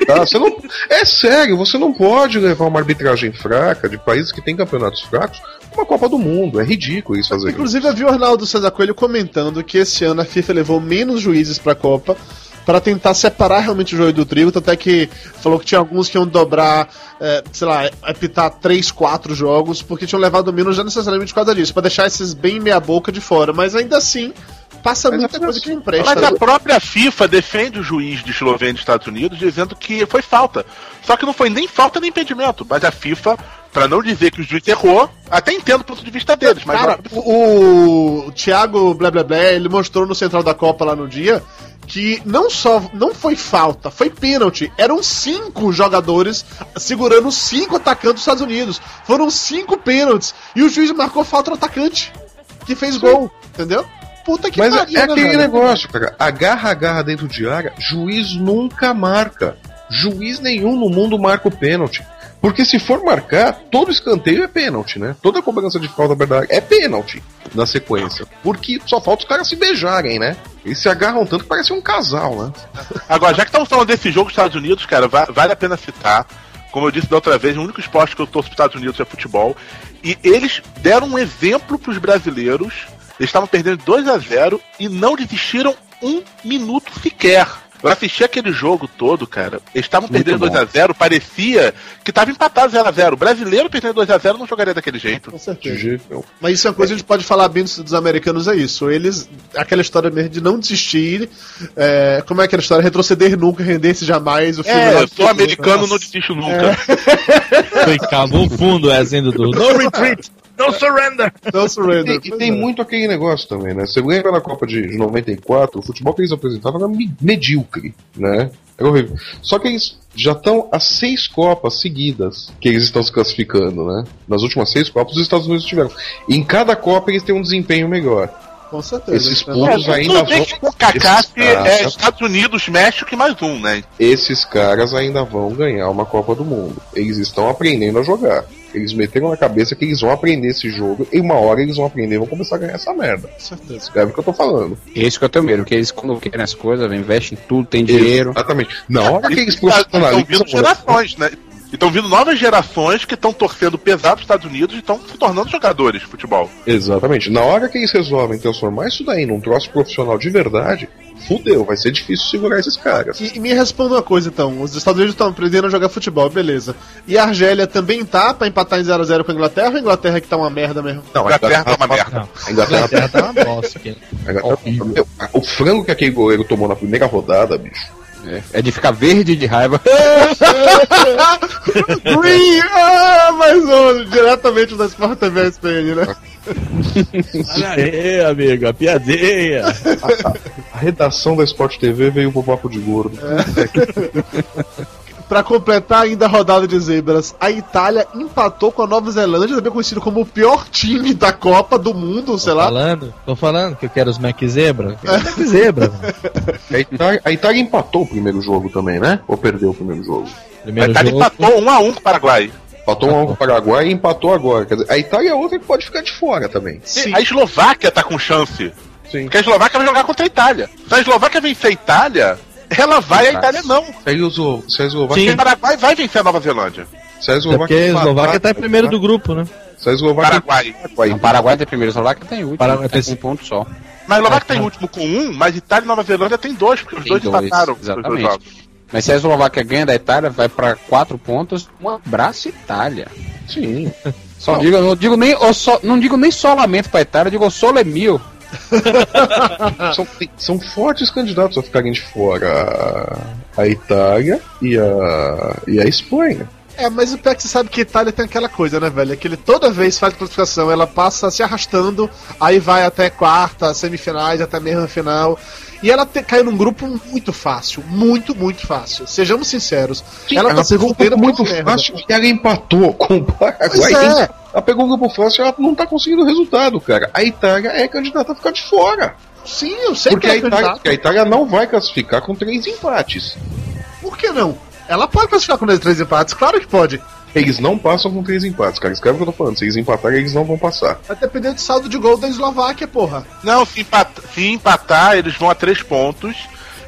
Tá? Você não, é sério, você não pode levar uma arbitragem fraca de países que têm campeonatos fracos pra uma Copa do Mundo. É ridículo isso fazer isso. Inclusive, eu vi o Arnaldo César Coelho comentando que esse ano a FIFA levou menos juízes pra Copa para tentar separar realmente o joio do trigo, até que falou que tinha alguns que iam dobrar, é, sei lá, apitar 3, 4 jogos, porque tinham levado menos já necessariamente por causa disso, para deixar esses bem meia boca de fora, mas ainda assim passa Mas muita é coisa que não presta. Mas a própria FIFA defende o juiz de Eslovênia e Estados Unidos dizendo que foi falta. Só que não foi nem falta nem impedimento. Mas a FIFA, pra não dizer que o juiz errou, até entendo o ponto de vista deles. Mas Cara, o, o Thiago Blé Blé Blé, ele mostrou no Central da Copa lá no dia que não só não foi falta, foi pênalti. Eram cinco jogadores segurando cinco atacantes dos Estados Unidos. Foram cinco pênaltis. E o juiz marcou falta no atacante, que fez gol, entendeu? Puta que Mas é, pariu, é né, aquele velho? negócio, cara. Agarra, agarra dentro de área, juiz nunca marca. Juiz nenhum no mundo marca o pênalti. Porque se for marcar, todo escanteio é pênalti, né? Toda cobrança de falta verdade é pênalti na sequência. Porque só falta os caras se beijarem, né? Eles se agarram tanto que parece um casal, né? [LAUGHS] Agora, já que estamos falando desse jogo dos Estados Unidos, cara, va- vale a pena citar. Como eu disse da outra vez, o único esporte que eu torço para Estados Unidos é futebol. E eles deram um exemplo para os brasileiros. Eles estavam perdendo 2 a 0 e não desistiram um minuto sequer. Eu assisti aquele jogo todo, cara. Eles estavam perdendo bom. 2 a 0 parecia que estava empatado 0 a 0 O brasileiro perdendo 2 a 0 não jogaria daquele jeito. Com certeza. Mas isso é uma coisa que a gente pode falar bem dos, dos americanos, é isso. Eles, aquela história mesmo de não desistir, é, como é aquela história? Retroceder nunca, render-se jamais. O filme É, eu do- sou americano, Nossa. não desisto nunca. [LAUGHS] Foi, cavou fundo essa ainda do No Retreat, No Surrender. Não surrender. E, e Pois tem é. muito aquele negócio também, né? Você lembra na Copa de de 94, o futebol que eles apresentavam era me- medíocre, né? Era horrível. Só que eles já estão há seis Copas seguidas que eles estão se classificando, né? Nas últimas seis Copas, os Estados Unidos tiveram. E em cada Copa eles têm um desempenho melhor. Com certeza. Esses É, pontos É, ainda vão. que o Kaká esses é caras- Estados Unidos, México e mais um, né? esses caras ainda vão ganhar uma Copa do Mundo. Eles estão aprendendo a jogar. Eles meteram na cabeça que eles vão aprender esse jogo e uma hora eles vão aprender e vão começar a ganhar essa merda. Com certeza. É o que eu tô falando. Esse que eu tenho medo, porque eles quando querem as coisas, investem em tudo, tem dinheiro. Exatamente. Na hora que eles Estão profissionalizam. vindo gerações, né? E estão vindo novas gerações que estão torcendo pesado nos Estados Unidos e estão se tornando jogadores de futebol. Exatamente. Na hora que eles resolvem transformar isso daí num troço profissional de verdade, fudeu, vai ser difícil segurar esses caras. E, e me responda uma coisa então: os Estados Unidos estão aprendendo a jogar futebol, beleza. E a Argélia também tá pra empatar em 0x0 com a Inglaterra ou a Inglaterra que tá uma merda mesmo? Não, A Inglaterra tá uma merda. Não, A Inglaterra, tá uma bosta aqui. a Inglaterra- Meu, o frango que aquele goleiro tomou na primeira rodada, bicho. É, é de ficar verde de raiva. [LAUGHS] Green! Ah, mais um! Diretamente da Sport TV SPN, né? Olha aí, amigo, a piadinha. A redação da Sport TV veio pro papo de gordo. [LAUGHS] Pra completar ainda a rodada de zebras, a Itália empatou com a Nova Zelândia, também conhecido como o pior time da Copa do mundo, sei Tô lá. falando, tô falando que eu quero os Mac Zebra. [LAUGHS] Mac Zebra. A Itália, a Itália empatou o primeiro jogo também, né? Ou perdeu o primeiro jogo? A Primeiro Itália jogo. empatou um a um com o Paraguai. Empatou um a um com o Paraguai e empatou agora. Quer dizer, a Itália é outra que pode ficar de fora também. Sim. A Eslováquia tá com chance. Sim. Porque a Eslováquia vai jogar contra a Itália. Se a Eslováquia vencer a Itália, ela vai, a Itália não. Se a a Eslováquia, o Paraguai vai vencer a Nova Zelândia. se a Até porque a Eslováquia tá em primeiro do grupo, né? Se a Eslováquia Paraguai. O Paraguai tem primeiro, o Eslováquia tem último. Paraguai tem tem- um ponto só. Mas a Eslováquia É, tá em tá. último com um, mas Itália e Nova Zelândia tem dois, porque os Tem dois, dois, empataram. exatamente. Mas se a Eslováquia ganha da Itália, vai pra quatro pontos. Um abraço, Itália. Sim. Só digo, não digo nem, eu só, não digo nem só lamento pra Itália, eu digo sole mil. [LAUGHS] são, são fortes candidatos a ficarem de fora a, Itália e a, e a Espanha. É, mas o pior é que você sabe que a Itália tem aquela coisa, né, velho? É que ele toda vez faz classificação, ela passa se arrastando, aí vai até quarta, semifinais, até mesmo a final. E ela te, caiu num grupo muito fácil, muito, muito fácil. Sejamos sinceros. ela, tá se pegou um grupo muito fácil e ela empatou com o Paraguai. É. Ela pegou um grupo fácil e ela não tá conseguindo resultado, cara. A Itália é candidata a ficar de fora. Sim, eu sei Porque que a é Itália, candidato. porque a Itália não vai classificar com três empates. Por que não? Ela pode classificar com três empates, claro que pode. Eles não passam com três empates, cara. Escreve o que eu tô falando. Se eles empatarem, eles não vão passar. Vai depender do saldo de gol da Eslováquia, porra. Não, se, empat- se empatar, eles vão a três pontos.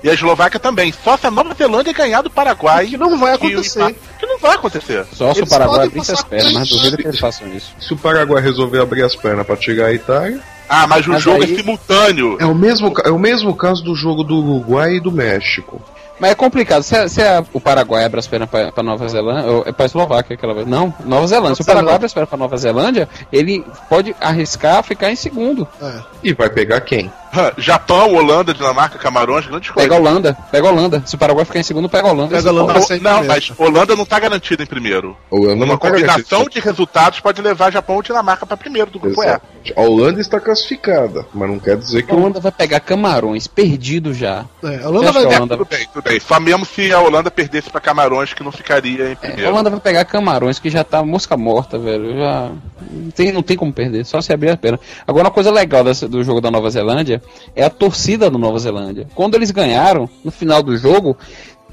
E a Eslováquia também. Só se a Nova Zelândia ganhar do Paraguai. Que não vai acontecer. empate- Que não vai acontecer. Só se o Paraguai abrisse as pernas, mas isso. duvido que eles façam isso. Se o Paraguai resolver abrir as pernas pra tirar a Itália, Ah, mas o Mas jogo aí- é simultâneo. é o mesmo, é o mesmo caso do jogo do Uruguai e do México. Mas é complicado. Se, se a- o Paraguai abre as pernas pra, pra Nova Zelândia, ou é pra Eslováquia aquela vez. Não, Nova Zelândia. Se o Paraguai abre as pernas pra Nova Zelândia, ele pode arriscar ficar em segundo. É. E vai pegar quem? Japão, Holanda, Dinamarca, Camarões, grandes coisas. Pega a Holanda, pega a Holanda. Se o Paraguai ficar em segundo, pega a Holanda. Pega a Holanda. Não, não, medo. mas Holanda não tá garantida em primeiro. A Holanda Uma não tá combinação garantida. de resultados pode levar Japão ou Dinamarca pra primeiro do grupo E. Exatamente. A Holanda está classificada, mas não quer dizer que A o Holanda vai pegar Camarões, perdido já. É, a Holanda vai a ganhar. Holanda, Tudo bem, tudo bem. Só mesmo se a Holanda perdesse pra Camarões, que não ficaria em é, a primeiro. Holanda vai pegar Camarões, que já tá mosca morta, velho. Já não tem, não tem como perder, só se abrir a perna. Agora, uma coisa legal dessa- do jogo da Nova Zelândia é a torcida do Nova Zelândia. Quando eles ganharam, no final do jogo,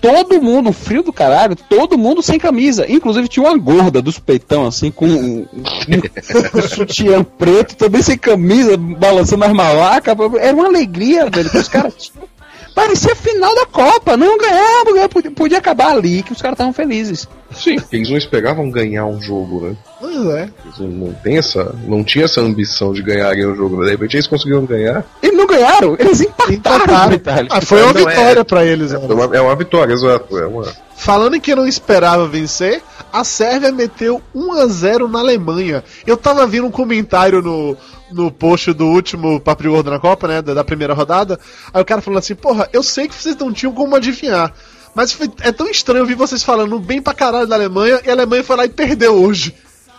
todo mundo, frio do caralho, todo mundo sem camisa. Inclusive tinha uma gorda dos peitão, assim, com um, um [LAUGHS] sutiã preto, também sem camisa, balançando as malacas. Era uma alegria, velho, que os caras tinham. Parecia final da Copa, não ganhava, ganhava, podia, acabar ali, que os caras estavam felizes. Sim, eles não esperavam ganhar um jogo, né? Pois é. Eles não, não, tem essa, não tinha essa ambição de ganharem o jogo. né? De repente eles conseguiram ganhar. E não ganharam, eles empataram. Empataram. Ah, foi uma Não, é- vitória pra eles. É mano. uma, é uma vitória, exato. É uma... Falando em que não esperava vencer, a Sérvia meteu 1 a 0 na Alemanha. Eu tava vendo um comentário no, no post do último Papo de Gordo na Copa, né? Da, da primeira rodada. Aí o cara falou assim: Porra, eu sei que vocês não tinham como adivinhar. Mas foi- é tão estranho ouvir vocês falando bem pra caralho da Alemanha e a Alemanha foi lá e perdeu hoje.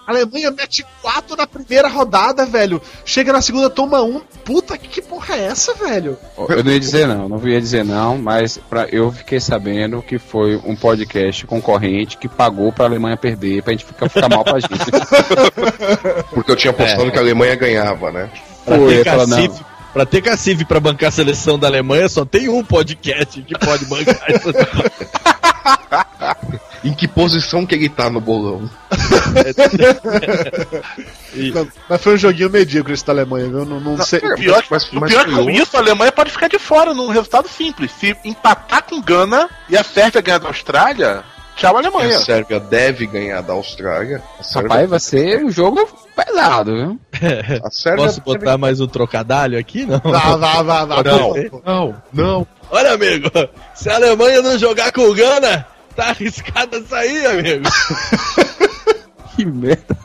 A Alemanha mete 4 na primeira rodada, velho. Chega na segunda, toma um. Puta, que, que porra é essa, velho? Eu não ia dizer não, não ia dizer não, mas pra, eu fiquei sabendo que foi um podcast concorrente que pagou pra Alemanha perder, pra gente ficar, ficar mal pra gente. [LAUGHS] Porque eu tinha apostado que a Alemanha ganhava, né? Pra Foi, ter, fala, não. cacife, pra ter cacife pra bancar a seleção da Alemanha, só tem um podcast que pode bancar essa [LAUGHS] [LAUGHS] Em que posição que ele tá no bolão? [LAUGHS] Mas foi um joguinho medíocre esse da Alemanha, viu? Não, não sei. O pior, Mas- o mas pior que ganhou. com isso, a Alemanha pode ficar de fora num resultado simples. Se empatar com Gana e a Sérvia ganhar da Austrália, tchau Alemanha. A Sérvia deve ganhar da Austrália. Sérvia, Rapaz, vai ser um jogo pesado, viu? a Sérvia Posso botar mais um trocadalho aqui? Não. Vá, vá, vá, vá. Não. Não, não. Olha, amigo, se a Alemanha não jogar com o Gana, tá arriscada sair, amigo. [LAUGHS] Que merda.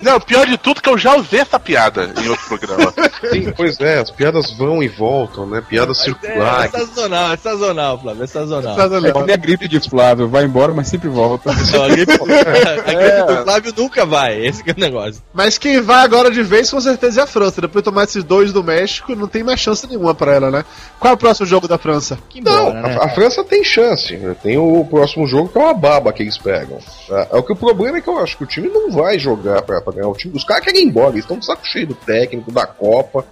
Não, pior de tudo que eu já usei essa piada em outro programa. [LAUGHS] Sim, pois é, as piadas vão e voltam, né? Piadas É, é circulares. sazonal, é sazonal, Flávio, é sazonal. É que nem a gripe de Flávio, vai embora, mas sempre volta. [LAUGHS] Não, a gripe, [LAUGHS] a gripe do Flávio nunca vai, esse que é o negócio. Mas quem vai agora de vez com certeza é a França. Depois de tomar esses dois do México, não tem mais chance nenhuma pra ela, né? Qual é o próximo jogo da França? Não, Embora, né? a, a França tem chance. Tem o próximo jogo que é uma baba que eles pegam. tá? É o que o problema é que eu acho que o time não vai jogar pra, pra ganhar o time. Os caras querem ir embora, eles estão de saco cheio do técnico, da Copa,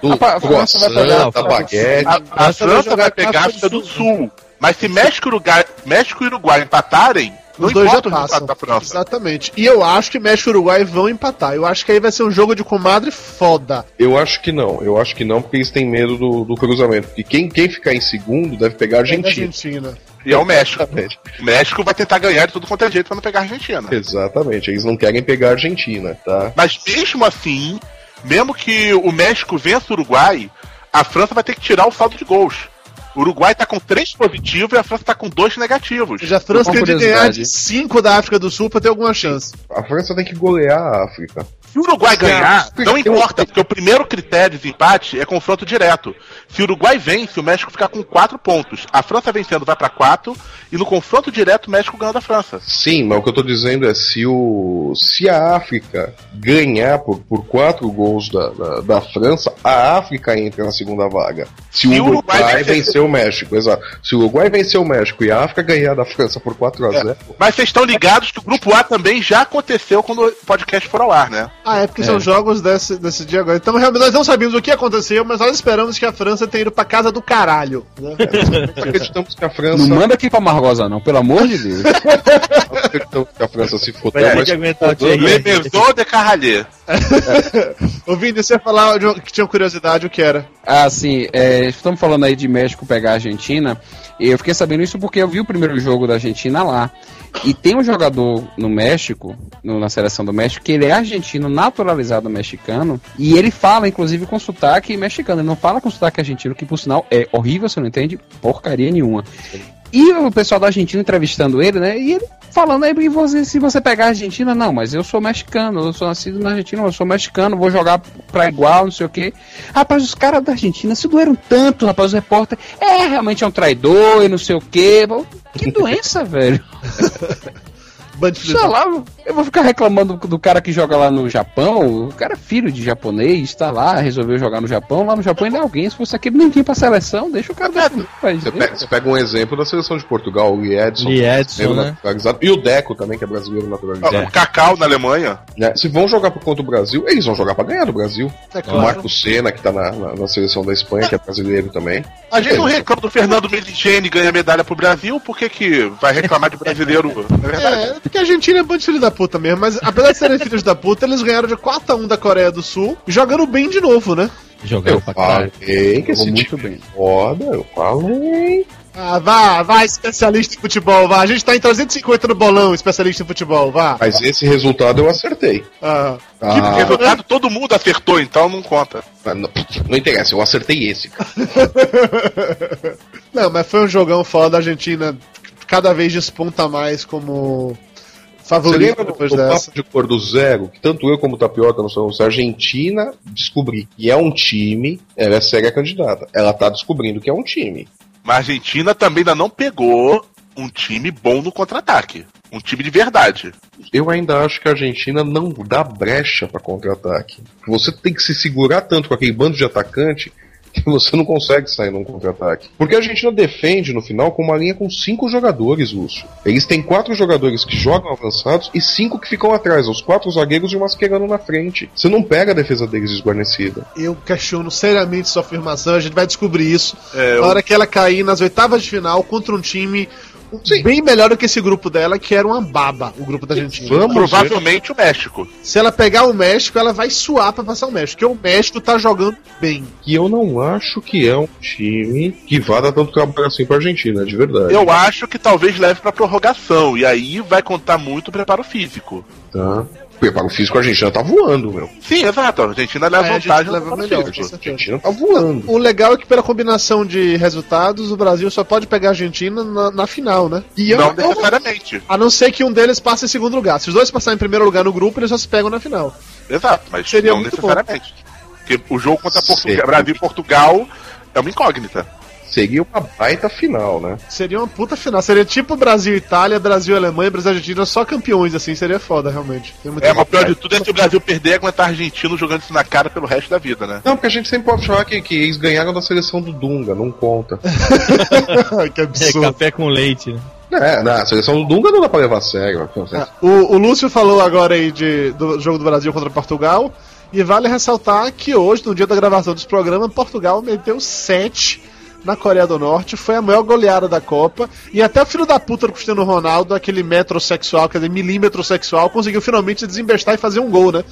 do Rapaz, a França vai croissant, pegar- da baguete. A, a França vai França jogar vai a pegar a África do do Sul. Mas se México e Uruguai, México e Uruguai empatarem, não Os dois já passam. Exatamente. E eu acho que México e Uruguai vão empatar. Eu acho que aí vai ser um jogo de comadre foda. Eu acho que não, eu acho que não, porque eles têm medo do, do cruzamento. Porque quem, quem ficar em segundo deve pegar a Argentina. Argentina. E é o México. Exatamente. O México vai tentar ganhar de tudo quanto é jeito pra não pegar a Argentina. Exatamente, eles não querem pegar a Argentina, tá? Mas mesmo assim, mesmo que o México vença o Uruguai, a França vai ter que tirar o saldo de gols. O Uruguai tá com três positivos e a França tá com dois negativos. Já a França tem de ganhar de 5 da África do Sul pra ter alguma chance. A França tem que golear a África. Se o Uruguai ganhar, não importa, porque o primeiro critério de empate é confronto direto. Se o Uruguai vence, o México fica com quatro pontos. A França vencendo vai pra quatro e no confronto direto o México ganha da França. Sim, mas o que eu tô dizendo é se o se a África ganhar por, por quatro gols da, da, da França, a África entra na segunda vaga. Se, Se o Uruguai Uruguai vencer- o México, exato. Se o Uruguai vencer o México e a África ganhar da França por 4 a 0 Mas vocês estão ligados que o grupo A também já aconteceu quando o podcast for ao ar, né? Ah, é porque são jogos desse, desse dia agora. Então realmente nós não sabíamos o que aconteceu, mas nós esperamos que a França tenha ido pra casa do caralho. né? [LAUGHS] acreditamos que a Não França, manda aqui pra Margosa, não, pelo amor de Deus. [LAUGHS] acreditamos que a França se fodeu, mas que aguentar o Thierry. Le Maison de Carralhé. [LAUGHS] Ô Vini, você ia falar de que tinha curiosidade, o que era? Ah, sim, é, estamos falando aí de México pegar a Argentina, e eu fiquei sabendo isso porque eu vi o primeiro jogo da Argentina lá. E tem um jogador no México, no- na seleção do México, que ele é argentino, naturalizado mexicano, e ele fala, inclusive, com sotaque mexicano. Ele não fala com sotaque argentino, que por sinal é horrível, você não entende porcaria nenhuma. E o pessoal da Argentina entrevistando ele, né? E ele falando aí, você, se você pegar a Argentina, não, mas eu sou mexicano, eu sou nascido na Argentina, eu sou mexicano, vou jogar pra igual, não sei o quê. Rapaz, os caras da Argentina se doeram tanto, rapaz, os repórteres, é, realmente é um traidor e não sei o quê. Que doença, [LAUGHS] velho. Band de filhos Sei lá, eu vou ficar reclamando do cara que joga lá no Japão. O cara é filho de japonês, tá lá, resolveu jogar no Japão. Lá no Japão ainda é alguém. Se fosse aquele nem tinha pra seleção, deixa o cara país Você pega, você pega um exemplo da seleção de Portugal, o Edson. Lee Edson, né? naturalizado, E o Deco também, que é brasileiro naturalizado. O Cacau na Alemanha. Né? Se vão jogar por conta do Brasil, eles vão jogar pra ganhar do Brasil. É O claro. Marco Senna, que tá na, na- na seleção da Espanha, que é brasileiro também. A gente não reclama do Fernando Meligeni ganhar medalha pro Brasil, por que, que vai reclamar de brasileiro? Na verdade, É, porque a Argentina é bando de filho da puta mesmo, mas apesar de serem [LAUGHS] filhos da puta, eles ganharam de 4x1 da Coreia do Sul, jogando bem de novo, né? Jogando Eu pra caralho. falei que esse muito time bem. foda, eu falei. Ah, vá, vá, especialista em futebol, vá. A gente tá em 350 no bolão, especialista em futebol, vá. Mas esse resultado eu acertei. Ah, Ah, o resultado todo mundo acertou, então não conta. não, não interessa, eu acertei esse, cara. [LAUGHS] Não, mas foi um jogão foda, a Argentina cada vez desponta mais como Você favorito lembra do, depois do dessa. papo de cor do zero? Que tanto eu como o Tapioca não somos. A Argentina descobri que é um time, ela é séria candidata. Ela tá descobrindo que é um time. Mas a Argentina também ainda não pegou um time bom no contra-ataque. Um time de verdade. Eu ainda acho que a Argentina não dá brecha pra contra-ataque. Você tem que se segurar tanto com aquele bando de atacante que [LAUGHS] você não consegue sair num contra-ataque. Porque a Argentina defende no final com uma linha com cinco jogadores, Lúcio. Eles têm quatro jogadores que jogam avançados e cinco que ficam atrás, os quatro zagueiros e o Mascherano na frente. Você não pega a defesa deles desguarnecida. Eu questiono seriamente sua afirmação, a gente vai descobrir isso É, na eu- hora que ela cair nas oitavas de final contra um time Sim. bem melhor do que esse grupo dela, que era uma baba, o grupo da Argentina. Vamos ver. Provavelmente o México. Se ela pegar o México, ela vai suar pra passar o México, porque o México tá jogando bem. E eu não acho que é um time que vá dar tanto trabalho assim pra Argentina, de verdade. Eu acho que talvez leve pra prorrogação. E aí vai contar muito o preparo físico. Tá? Preparo físico, a Argentina tá voando, meu. Sim, exato. A Argentina leva É, a vantagem leva no preparo melhor, A. Argentina tá voando. O legal é que pela combinação de resultados, o Brasil só pode pegar a Argentina na, na final, né? E Não uma- necessariamente. A não ser que um deles passe em segundo lugar. Se os dois passarem em primeiro lugar no grupo, eles só se pegam na final. Exato, mas Seria não muito necessariamente. Porque o jogo contra Portugal. Brasil e Portugal é uma incógnita. Seria uma baita final, né? Seria uma puta final. Seria tipo Brasil Itália, Brasil Alemanha, Brasil Argentina, só campeões, assim. Seria foda, realmente. É, mas o pior de tudo é se o Brasil perder e aguentar argentino jogando isso na cara pelo resto da vida, né? Não, porque a gente sempre pode falar que, que eles ganharam da seleção do Dunga, não conta. [LAUGHS] que É, absurdo. café com leite, né? É, na seleção do Dunga não dá pra levar a sério. Ah, O, o Lúcio falou agora aí de, do jogo do Brasil contra Portugal. E vale ressaltar que hoje, no dia da gravação desse programa, Portugal meteu 7 na Coreia do Norte. Foi a maior goleada da Copa. E até o filho da puta do Cristiano Ronaldo, aquele metrosexual, quer dizer, milímetro sexual, conseguiu finalmente desembestar e fazer um gol, né?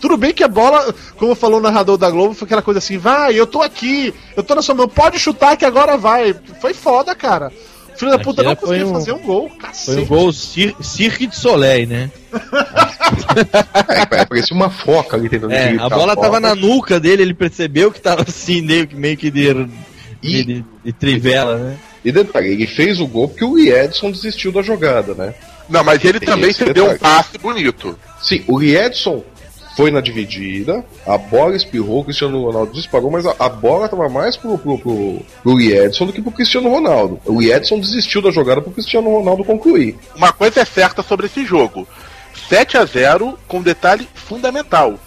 Tudo bem que a bola, como falou o narrador da Globo, foi aquela coisa assim: vai, eu tô aqui, eu tô na sua mão, pode chutar que agora vai. Foi foda, cara. O filho da puta não foi conseguiu um- fazer um gol, Foi cacete. um gol cir Cirque de Soleil, né? [LAUGHS] É, parecia uma foca ali tentando É, a bola tava na nuca dele, ele percebeu que tava assim, meio que, meio que de, de- de trivela, né? E detalhe, ele fez o gol porque o Edson desistiu da jogada, né? Não, mas ele Tem também cedeu um passe bonito. Sim, o Edson foi na dividida, a bola espirrou, o Cristiano Ronaldo disparou, mas a, a bola tava mais pro, pro, pro, pro Edson do que pro Cristiano Ronaldo. O Edson desistiu da jogada pro Cristiano Ronaldo concluir. Uma coisa é certa sobre esse jogo: 7 a 0 com um detalhe fundamental.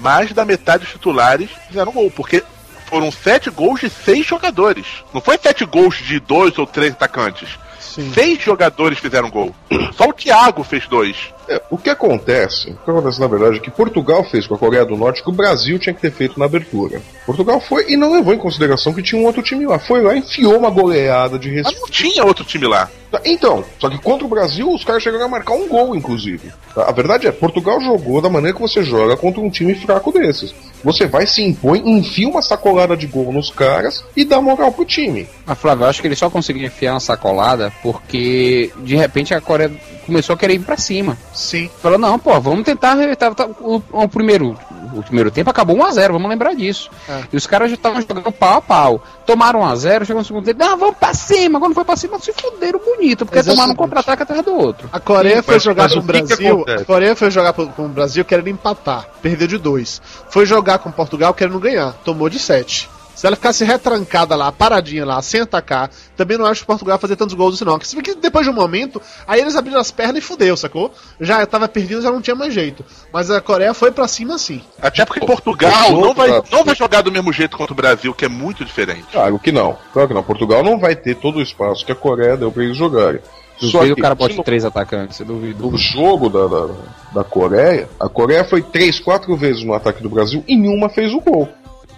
Mais da metade dos titulares fizeram gol, porque foram 7 gols de 6 jogadores. Não foi 7 gols de 2 ou 3 atacantes. Sim. Seis jogadores fizeram gol. Só o Thiago fez dois. É, o que acontece, o que acontece na verdade é que Portugal fez com a Coreia do Norte o que o Brasil tinha que ter feito na abertura. Portugal foi e não levou em consideração que tinha um outro time lá. Foi lá e enfiou uma goleada de Mas respeito. não tinha outro time lá. Então, só que contra o Brasil os caras chegaram a marcar um gol, inclusive. A verdade é, Portugal jogou da maneira que você joga contra um time fraco desses. Você vai, se impõe, enfia uma sacolada de gol nos caras e dá moral pro time. Mas Flávio, eu acho que ele só conseguiu enfiar uma sacolada porque de repente a Coreia começou a querer ir pra cima. Sim. Falou, não, pô, vamos tentar. Tá, tá, o, o primeiro, o primeiro tempo acabou 1x0, vamos lembrar disso. É. E os caras já estavam jogando pau a pau. Tomaram 1x0, chegou no segundo tempo, não, vamos pra cima. Quando foi pra cima, se fuderam bonito, porque Exatamente. tomaram um contra-ataque atrás do outro. A Coreia Sim, foi mas- jogar mas com o o que que Brasil. a Coreia foi jogar com o Brasil querendo empatar. Perdeu de dois. Foi jogar com Portugal querendo ganhar. Tomou de sete. Se ela ficasse retrancada lá, paradinha lá, sem atacar, também não acho que Portugal ia fazer tantos gols assim, não. Porque se bem que depois de um momento, aí eles abriram as pernas e fudeu, sacou? Já tava perdido, já não tinha mais jeito. Mas a Coreia foi pra cima assim. Até porque Portugal não vai, não vai jogar do mesmo jeito contra o Brasil, que é muito diferente. Claro que não. Claro que não. Portugal não vai ter todo o espaço que a Coreia deu pra eles jogarem. Só Duvido que o cara bote no- três atacantes, você duvida. no jogo da, da, da Coreia, a Coreia foi três, quatro vezes no ataque do Brasil e nenhuma fez o gol.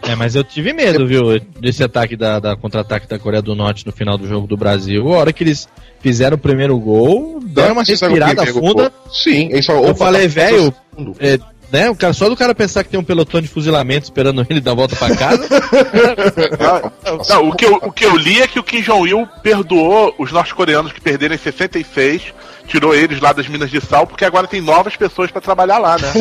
É, mas eu tive medo, viu, desse ataque da, da contra-ataque da Coreia do Norte no final do jogo do Brasil. A hora que eles fizeram o primeiro gol, deram uma respirada funda. Sim, falaram, Eu "Opa, falei, tá velho, segundo." é, né, o cara, só do cara pensar que tem um pelotão de fuzilamento esperando ele dar a volta pra casa. [LAUGHS] Não, o, que eu, o que eu li é que o Kim Jong-il perdoou os norte-coreanos que perderam em 66, tirou eles lá das minas de sal, porque agora tem novas pessoas pra trabalhar lá, né?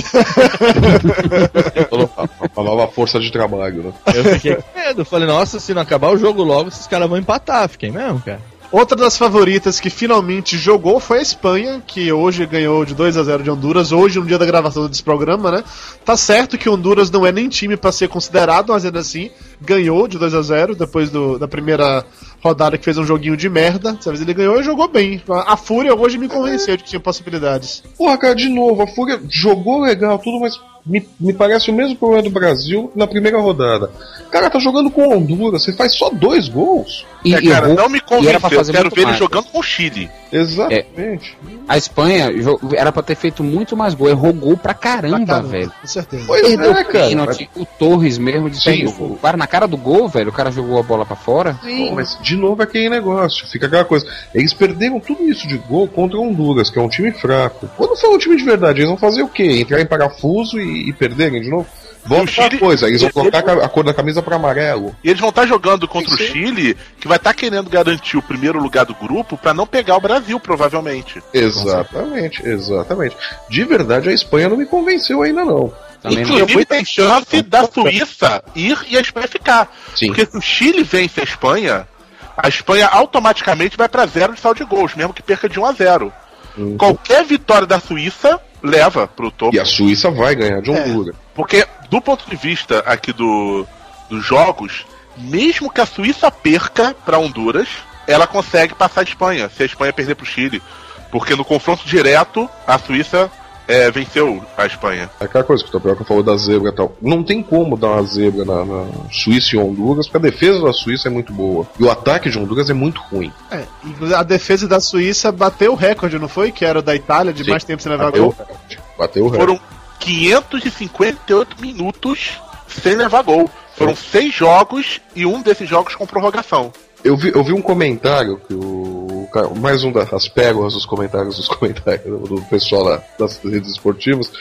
Uma nova força de trabalho, né? eu fiquei com medo. Falei, nossa, se não acabar o jogo logo, esses caras vão empatar. Fiquei mesmo, cara. Outra das favoritas que finalmente jogou foi a Espanha, que hoje ganhou de 2 a 0 de Honduras, hoje no dia da gravação desse programa, né? Tá certo que Honduras não é nem time pra ser considerado, mas ainda assim ganhou de 2 a 0 depois do- da primeira rodada que fez um joguinho de merda. Dessa vez ele ganhou e jogou bem. A, a Fúria hoje me convenceu de que tinha possibilidades. Porra, cara, de novo, a Fúria jogou legal, tudo, mas me, me parece o mesmo problema do Brasil na primeira rodada. Cara, tá jogando com Honduras, você faz só dois gols. E, É, cara, não me convenceu. Quero ver ele mais. jogando com o Chile. Exatamente. A Espanha era pra ter feito muito mais gol, errou gol pra caramba, Pra caramba, velho. Com certeza. Pois Perdeu é, cara. pênalti, o Torres mesmo de Sim, o, cara na cara do gol, velho, o cara jogou a bola pra fora. Pô, mas de novo é aquele negócio, fica aquela coisa. Eles perderam tudo isso de gol contra Honduras, que é um time fraco. Quando for um time de verdade, eles vão fazer o quê? Entrar em parafuso e, e perderem de novo? Vão O Chile- coisa, eles vão trocar a cor da camisa pra amarelo. E eles vão estar jogando contra o Sim. Chile, que vai estar querendo garantir o primeiro lugar do grupo pra não pegar o Brasil, provavelmente. Exatamente, exatamente. De verdade, a Espanha não me convenceu ainda não. Também não. Inclusive tem chance da Suíça ir e a Espanha ficar. Sim. Porque se o Chile vence a Espanha, a Espanha automaticamente vai pra zero de saldo de gols, mesmo que perca de 1 a 0. Uhum. Qualquer vitória da Suíça leva pro topo. E a Suíça vai ganhar de É. Honduras. Porque, do ponto de vista aqui do, dos jogos, mesmo que a Suíça perca para Honduras, ela consegue passar a Espanha, se a Espanha perder para o Chile. Porque no confronto direto, a Suíça é, venceu a Espanha. É aquela coisa que o Tapioca falou da zebra e tal. Não tem como dar uma zebra na, na Suíça e Honduras, porque a defesa da Suíça é muito boa. E o ataque de Honduras é muito ruim. É, inclusive a defesa da Suíça bateu o recorde, não foi? Que era o da Itália, de Sim. mais tempo sem levar Bateu o gol. recorde. Bateu o recorde. Foram 558 minutos sem levar gol. Foram seis jogos e um desses jogos com prorrogação. Eu vi, eu vi um comentário que o. Mais um das pérolas dos comentários dos [LAUGHS] comentários do pessoal lá das redes esportivas.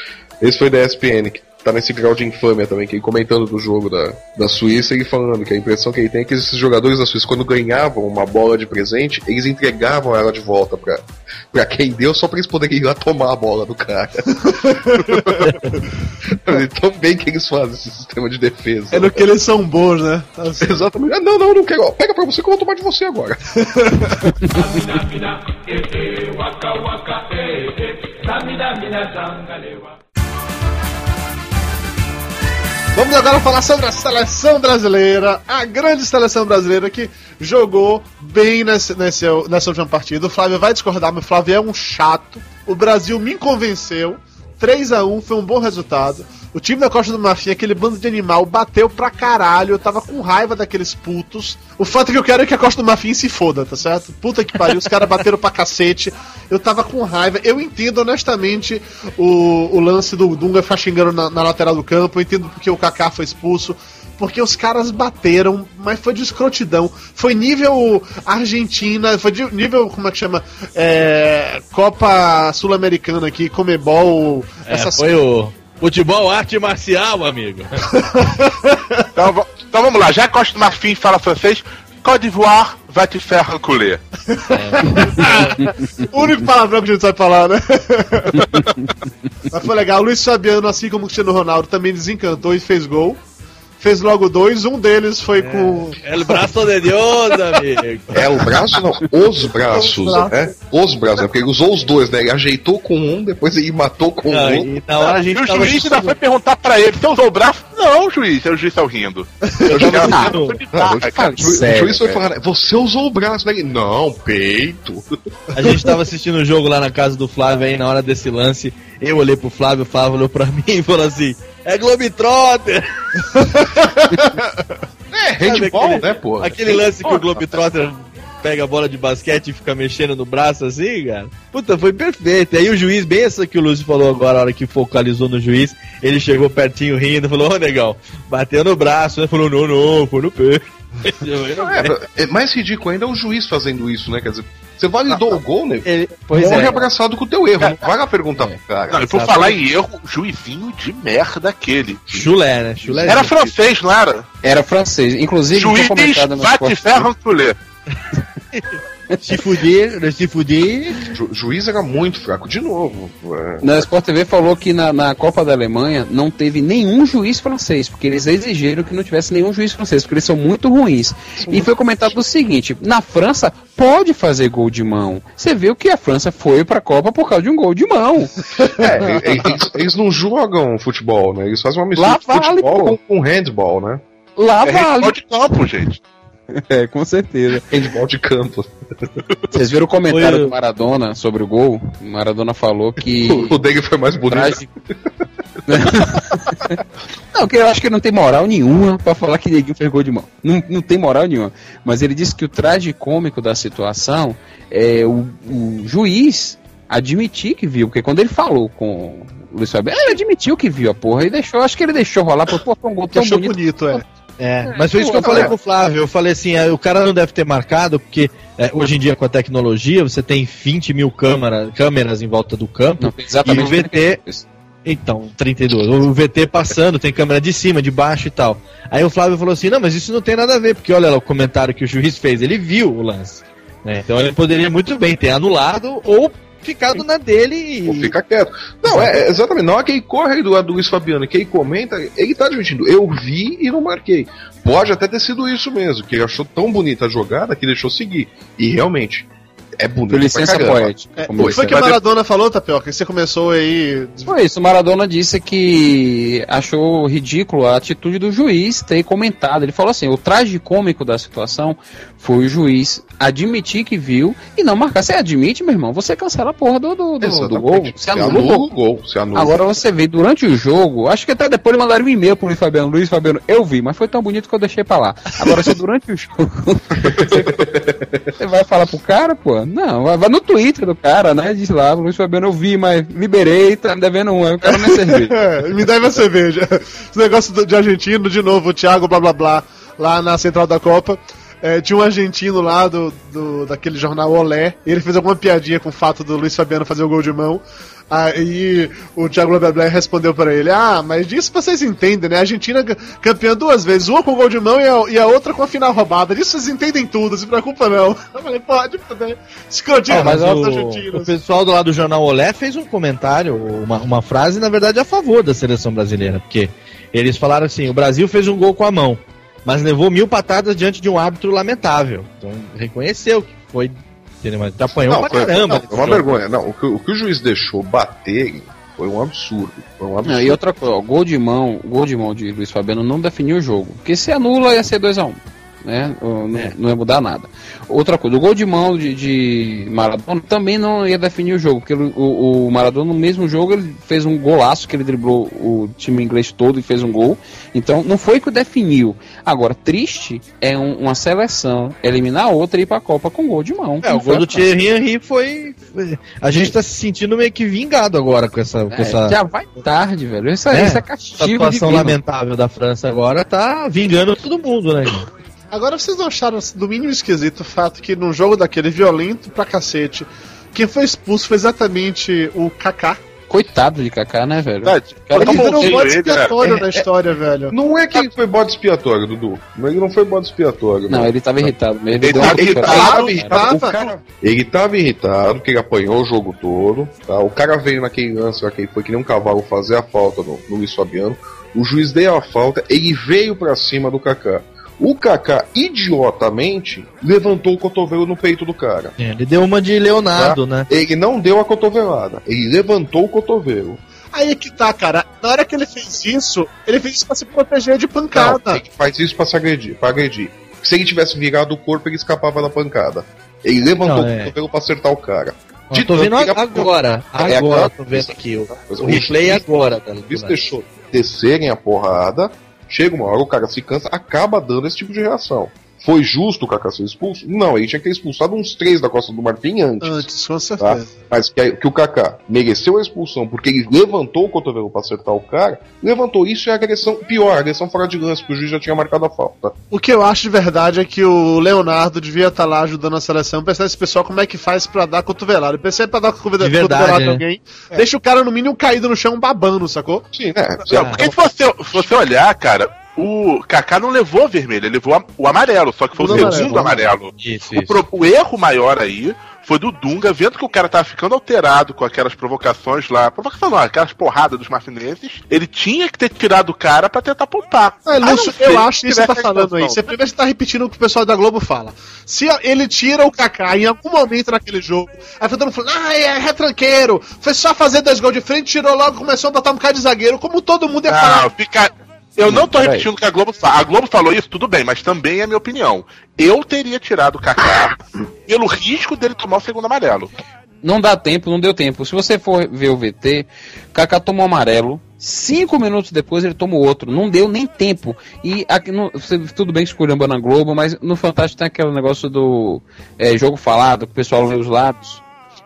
Esse foi da ESPN, que tá nesse grau de infâmia também, que ele comentando do jogo da, da Suíça e falando que a impressão que ele tem é que esses jogadores da Suíça, quando ganhavam uma bola de presente, eles entregavam ela de volta pra, pra quem deu, só pra eles poderem ir lá tomar a bola do cara. Tão bem que eles fazem esse sistema de defesa. É no que eles são bons, né? Exatamente. Ah, não, não, não quero. Pega pra você que eu vou tomar de você agora. Vamos agora falar sobre a seleção brasileira, a grande seleção brasileira que jogou bem nesse, nesse, nessa última partida. O Flávio vai discordar, mas o Flávio é um chato. O Brasil me convenceu. 3 a 1 foi um bom resultado. O time da Costa do Marfim, aquele bando de animal, bateu pra caralho. Eu tava com raiva daqueles putos. O fato que eu quero é que a Costa do Marfim se foda, tá certo? Puta que pariu, os caras bateram pra cacete. Eu tava com raiva. Eu entendo honestamente o, o lance do Dunga ficar xingando na, na lateral do campo. Eu entendo porque o Kaká foi expulso. Porque os caras bateram, mas foi de escrotidão. Foi nível Argentina, foi de nível, como é que chama? É, Copa Sul-Americana aqui, Comebol. É, essas foi o futebol arte marcial, amigo. [LAUGHS] Então, então vamos lá, já que Costa do Marfim fala francês, Côte d'Ivoire vai te faire reculer. [LAUGHS] O único palavrão que a gente sabe falar, né? [LAUGHS] Mas foi legal. Luiz Fabiano, assim como o Cristiano Ronaldo, também desencantou e fez gol. Fez logo dois. Um deles foi com. El braço de Deus, amigo. É, o braço não, os braços, Os braços. né? Os braços, né? Porque ele usou os dois, né? Ele ajeitou com um, depois ele matou com o Não, outro. e na hora a gente E o juiz ainda foi perguntar pra ele, você usou o braço? Não, juiz, é o juiz tá rindo. Eu já Não, o juiz foi falar, você usou o braço, né? Não, peito. A gente tava assistindo o jogo lá na casa do Flávio aí, na hora desse lance, eu olhei pro Flávio, o Flávio olhou pra [LAUGHS] mim e falou assim, é Globetrotter! [LAUGHS] É, handball, aquele- né, pô? Aquele lance que o Globetrotter pega a bola de basquete e fica mexendo no braço assim, cara. Puta, foi perfeito. Aí o juiz, bem essa que o Lúcio falou agora, a hora que focalizou no juiz, ele chegou pertinho rindo, falou, ô negão, bateu no braço, né? Falou, não, não, foi no pé. [LAUGHS] É, é mais ridículo ainda é o juiz fazendo isso, né? Quer dizer, você validou o gol, né? Ele, pois Morre é. abraçado com o teu erro. Não vai lá perguntar pro cara. Não, e por falar em erro, juizinho de merda aquele. Chulé, né? Chulé. Era francês, não era? Era francês. Inclusive, foi Juiz comentado no bate Sport ferro culé. [LAUGHS] Se fuder, se fuder. Ju- juiz era muito fraco. De novo. é. Na Sport TV falou que na, na Copa da Alemanha não teve nenhum juiz francês, porque eles exigiram que não tivesse nenhum juiz francês, porque eles são muito ruins. E foi comentado o seguinte: na França pode fazer gol de mão. Você viu que a França foi pra Copa por causa de um gol de mão. [LAUGHS] É, eles, eles não jogam futebol, né? Eles fazem uma mistura Lá de vale, futebol pô. com, handball, né? Lá É handball vale. de campo, gente. [LAUGHS] É, com certeza. Handball de campo. Vocês viram o comentário Foi- do Maradona sobre o gol? O Maradona falou que. [LAUGHS] O, o dele foi mais bonito. Traje- [LAUGHS] não, que eu acho que não tem moral nenhuma pra falar que Neguinho fez gol de mão. Não, não tem moral nenhuma. Mas ele disse que o traje cômico da situação é o, o juiz admitir que viu, porque quando ele falou com o Luiz Fabiano, ele admitiu que viu a porra e deixou, acho que ele deixou rolar, porque pô, foi um gol tão achou bonito. bonito, é. É, mas foi isso que eu Pô, falei é. com o Flávio. Eu falei assim, ah, o cara não deve ter marcado, porque é, hoje em dia com a tecnologia você tem 20 mil câmera, câmeras em volta do campo. Não, exatamente. E o VT Então, 32. O VT passando, tem câmera de cima, de baixo e tal. Aí o Flávio falou assim: não, mas isso não tem nada a ver, porque olha lá o comentário que o juiz fez, ele viu o lance. né? Então ele poderia muito bem ter anulado ou ficado na dele e. Pô, fica quieto. Não, é, é exatamente. Na hora que ele corre aí do lado do Luiz Fabiano, que ele comenta, ele tá admitindo, eu vi e não marquei. Pode até ter sido isso mesmo, que ele achou tão bonita a jogada que deixou seguir. E realmente, é bonito. Por licença poética. É, como o que foi que o Maradona falou, Tapioca? Que você começou aí. Foi isso, o Maradona disse que achou ridículo a atitude do juiz ter comentado. Ele falou assim: o traje cômico da situação foi o juiz admitir que viu e não marcar. Você admite, meu irmão, você cancela a porra do, do, do, do gol. Você anula o anula gol. o gol. Se anula. Agora você vê durante o jogo, acho que até depois mandaram um e-mail pro Luiz Fabiano. Luiz Fabiano, eu vi, mas foi tão bonito que eu deixei pra lá. Agora, se durante o jogo [LAUGHS] você vai falar pro cara, pô, não, vai, no Twitter do cara, né? Diz lá, Luiz Fabiano, eu vi, mas liberei, tá me devendo um, aí o cara nem cerveja. [LAUGHS] É, me deve a cerveja. Esse negócio de argentino, de novo, o Thiago blá blá blá, lá na central da Copa. É, tinha um argentino lá do, do, daquele jornal Olé, e ele fez alguma piadinha com o fato do Luiz Fabiano fazer o gol de mão. Aí o Thiago blá respondeu pra ele: Ah, mas disso vocês entendem, né? A Argentina é campeã duas vezes, uma com gol de mão e a, e a outra com a final roubada. Disso vocês entendem tudo, se preocupa não. [LAUGHS] Eu falei: Pode, né? Escrotinho Ah, mas dos o, o pessoal do lado do Jornal Olé fez um comentário, uma, uma frase, na verdade, a favor da seleção brasileira, porque eles falaram assim: o Brasil fez um gol com a mão, mas levou mil patadas diante de um árbitro lamentável. Então reconheceu que foi. Mas apanhou Não, pra foi, caramba. não, foi uma jogo. vergonha. Não, o que, o que o juiz deixou bater foi um absurdo. Foi um absurdo. Não, e outra coisa, ó, gol de mão, gol de mão de Luiz Fabiano não definiu o jogo. Porque se anula ia ser 2x1. Né? Não, não ia mudar nada. Outra coisa, o gol de mão de, de Maradona também não ia definir o jogo, porque o, o- Maradona no mesmo jogo ele fez um golaço que ele driblou o time inglês todo e fez um gol. Então não foi que o definiu. Agora, triste é um- uma seleção eliminar a outra e ir pra Copa com gol de mão. É, o gol do a. Thierry Henry foi, A gente tá se sentindo meio que vingado agora com essa, com É, essa, já vai tarde, velho. Isso, É, é, isso é essa castigo atuação divino. lamentável da França agora, tá vingando todo mundo, né? Agora vocês não acharam assim, do mínimo esquisito o fato que num jogo daquele violento pra cacete, quem foi expulso foi exatamente o Kaká. Coitado de Kaká, né, velho? Verdade. Cara, Ele tá virou um bode ele, né? expiatório na história, velho. Não é que ele foi bode expiatório, Dudu. Ele não foi bode expiatório. Não, ele tava irritado mesmo. Ele tá Ele tava irritado. Cara, ele tava irritado porque ele apanhou o jogo todo. Tá? O cara veio naquele lance lá que ele foi que nem um cavalo fazer a falta no, no Luiz Fabiano. O juiz deu a falta, ele veio pra cima do Kaká. O Kaká, idiotamente, levantou o cotovelo no peito do cara. É, Ele deu uma de Leonardo, né? Ele não deu a cotovelada, ele levantou o cotovelo. Aí é que tá, cara. Na hora que ele fez isso, ele fez isso pra se proteger de Não, pancada. ele faz isso pra se agredir, pra agredir. Se ele tivesse virado o corpo, ele escapava da pancada. Ele levantou Não, o é. cotovelo pra acertar o cara. De tô vendo ele agora. É, Agora, agora. tô vendo aqui o, o o replay agora. Dando, O juiz deixou descerem a porrada, chega uma hora, o cara se cansa, acaba dando esse tipo de reação. Foi justo o Kaká ser expulso? Não, ele tinha que ter expulsado uns três da Costa do Marfim antes. Antes, com Tá? certeza. Mas que, que o Kaká mereceu a expulsão porque ele levantou o cotovelo pra acertar o cara, levantou isso é agressão, pior, agressão fora de lance, porque o juiz já tinha marcado a falta. O que eu acho de verdade é que o Leonardo devia estar lá ajudando a seleção, pensar esse pessoal como é que faz pra dar cotovelada. Pensei pra dar cotovelada, De verdade, cotovelada né? alguém, deixa o cara no mínimo caído no chão babando, sacou? Sim, né? Porque se você, se você olhar, cara, o Kaká não levou vermelho, ele levou o amarelo, só que foi o, O segundo amarelo. Isso, O, pro- o erro maior aí foi do Dunga, vendo que o cara tava ficando alterado com aquelas provocações lá. Provocação não, aquelas porradas dos marfinenses. Ele tinha que ter tirado o cara pra tentar poupar. É, Lúcio, eu acho que você tá falando aí. Você primeiro você tá repetindo o que o pessoal da Globo fala. Se ele tira o Kaká em algum momento naquele jogo, aí foi todo mundo falando, ah, é retranqueiro, foi só fazer dois gols de frente, tirou logo, começou a botar um bocado de zagueiro, como todo mundo ia Não, falar. fica. Eu não tô repetindo o que a Globo fala. A Globo falou isso, tudo bem, mas também é minha opinião. Eu teria tirado o Kaká pelo risco dele tomar o segundo amarelo. Não dá tempo, não deu tempo. Se você for ver o VT, Kaká tomou amarelo. Cinco minutos depois ele tomou outro. Não deu nem tempo. E aqui tudo bem que na Globo, mas no Fantástico tem aquele negócio do é, jogo falado, que o pessoal lê os lábios.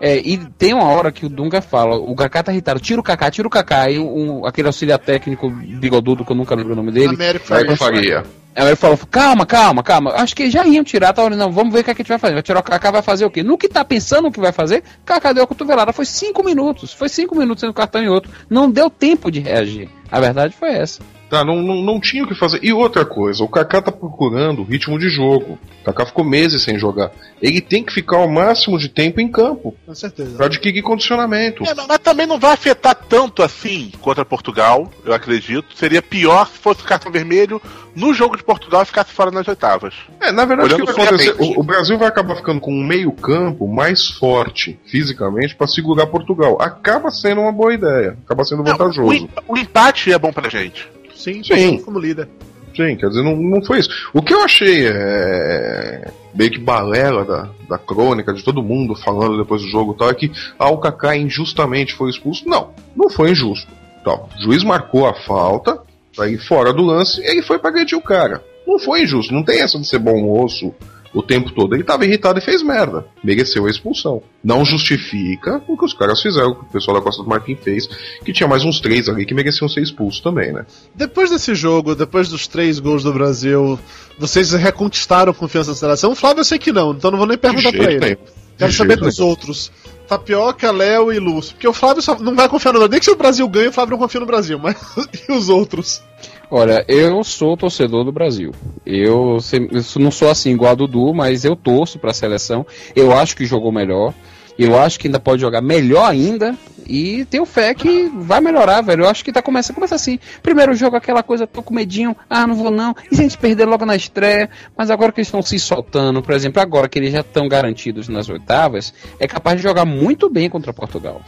É, e tem uma hora que o Dunga fala, o Kaká tá irritado, tira o Kaká, tira o Kaká. E um, aquele auxiliar técnico bigodudo, que eu nunca lembro o nome dele, Américo Faria. Faria. Aí ele falou, calma, calma, calma. Acho que já iam tirar, tá? Não, vamos ver o que, é que a gente vai fazer. Vai tirar o Kaká, vai fazer o quê? No que tá pensando o que vai fazer, Kaká deu a cotovelada. Foi cinco minutos. Foi cinco minutos sendo cartão e outro. Não deu tempo de reagir. A verdade foi essa. Tá, não, não, não tinha o que fazer. E outra coisa, o Kaká tá procurando ritmo de jogo. O Kaká ficou meses sem jogar. Ele tem que ficar o máximo de tempo em campo Com certeza. pra adquirir condicionamento. É, mas também não vai afetar tanto assim contra Portugal, eu acredito. Seria pior se fosse o cartão vermelho no jogo de Portugal e ficasse fora nas oitavas. É, na verdade, o que Olhando vai acontecer? O, o Brasil vai acabar ficando com um meio-campo mais forte fisicamente pra segurar Portugal. Acaba sendo uma boa ideia. Acaba sendo O, vantajoso. em- o empate é bom pra gente. Sim, Sim. como líder. Sim, quer dizer, não, não foi isso. O que eu achei é, meio que balela da, da crônica, de todo mundo falando depois do jogo tal, é que ah, o Kaká injustamente foi expulso. Não, não foi injusto. Tal. O juiz marcou a falta, tá aí fora do lance, e ele foi pra agredir o cara. Não foi injusto, não tem essa de ser bom moço o tempo todo. Ele tava irritado e fez merda. Mereceu a expulsão. Não justifica o que os caras fizeram, o que o pessoal da Costa do Marfim fez, que tinha mais uns três ali que mereciam ser expulsos também, né? Depois desse jogo, depois dos três gols do Brasil, vocês reconquistaram a confiança da seleção? O Flávio eu sei que não, então não vou nem perguntar jeito ele. nenhum. Quero saber dos nenhum. outros. Tapioca, Léo e Lúcio. Porque o Flávio não vai confiar no Brasil. Nem que se o Brasil ganha, o Flávio não confia no Brasil. Mas [LAUGHS] e os outros? Olha, eu sou torcedor do Brasil. Eu, eu não sou assim igual a Dudu, mas eu torço pra seleção. Eu acho que jogou melhor. Eu acho que ainda pode jogar melhor ainda. E tenho fé que vai melhorar, velho. Eu acho que tá começando. Começa assim. Primeiro jogo, aquela coisa, tô com medinho. Ah, não vou não. E se a gente perder logo na estreia? Mas agora que eles estão se soltando, por exemplo, agora que eles já estão garantidos nas oitavas, é capaz de jogar muito bem contra Portugal.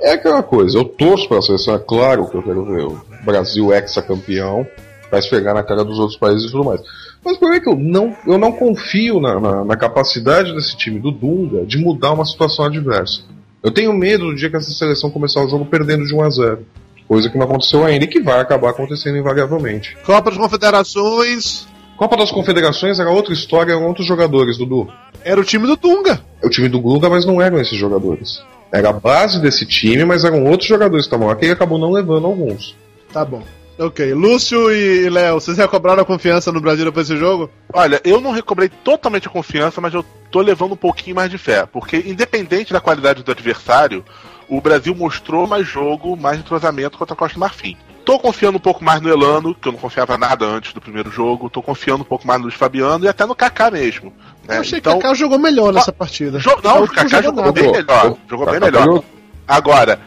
É aquela coisa, eu torço pra seleção, é claro que eu quero ver o Brasil ex-campeão, pra esfregar na cara dos outros países e tudo mais. Mas problema é que eu não, eu não confio na, na, na capacidade desse time do Dunga de mudar uma situação adversa. Eu tenho medo do dia que essa seleção começar o jogo perdendo de 1 a 0 Coisa que não aconteceu ainda e que vai acabar acontecendo invariavelmente. Copa das Confederações. Copa das Confederações era outra história, eram outros jogadores, Dudu. Era o time do Dunga. É o time do Dunga, mas não eram esses jogadores. Era a base desse time, mas eram outros jogadores que estavam aqui e acabou não levando alguns. Tá bom. Ok. Lúcio e Léo, vocês recobraram a confiança no Brasil depois desse jogo? Olha, eu não recobrei totalmente a confiança, mas eu tô levando um pouquinho mais de fé. Porque, independente da qualidade do adversário, o Brasil mostrou mais jogo, mais entrosamento contra a Costa do Marfim. Tô confiando um pouco mais no Elano, que eu não confiava nada antes do primeiro jogo. Tô confiando um pouco mais no Luiz Fabiano e até no Kaká mesmo. Né? Eu achei Então, que o Kaká jogou melhou nessa partida. jo- não, O Kaká jogou nada. bem melhor. Jogou bem melhor. jogou- Agora,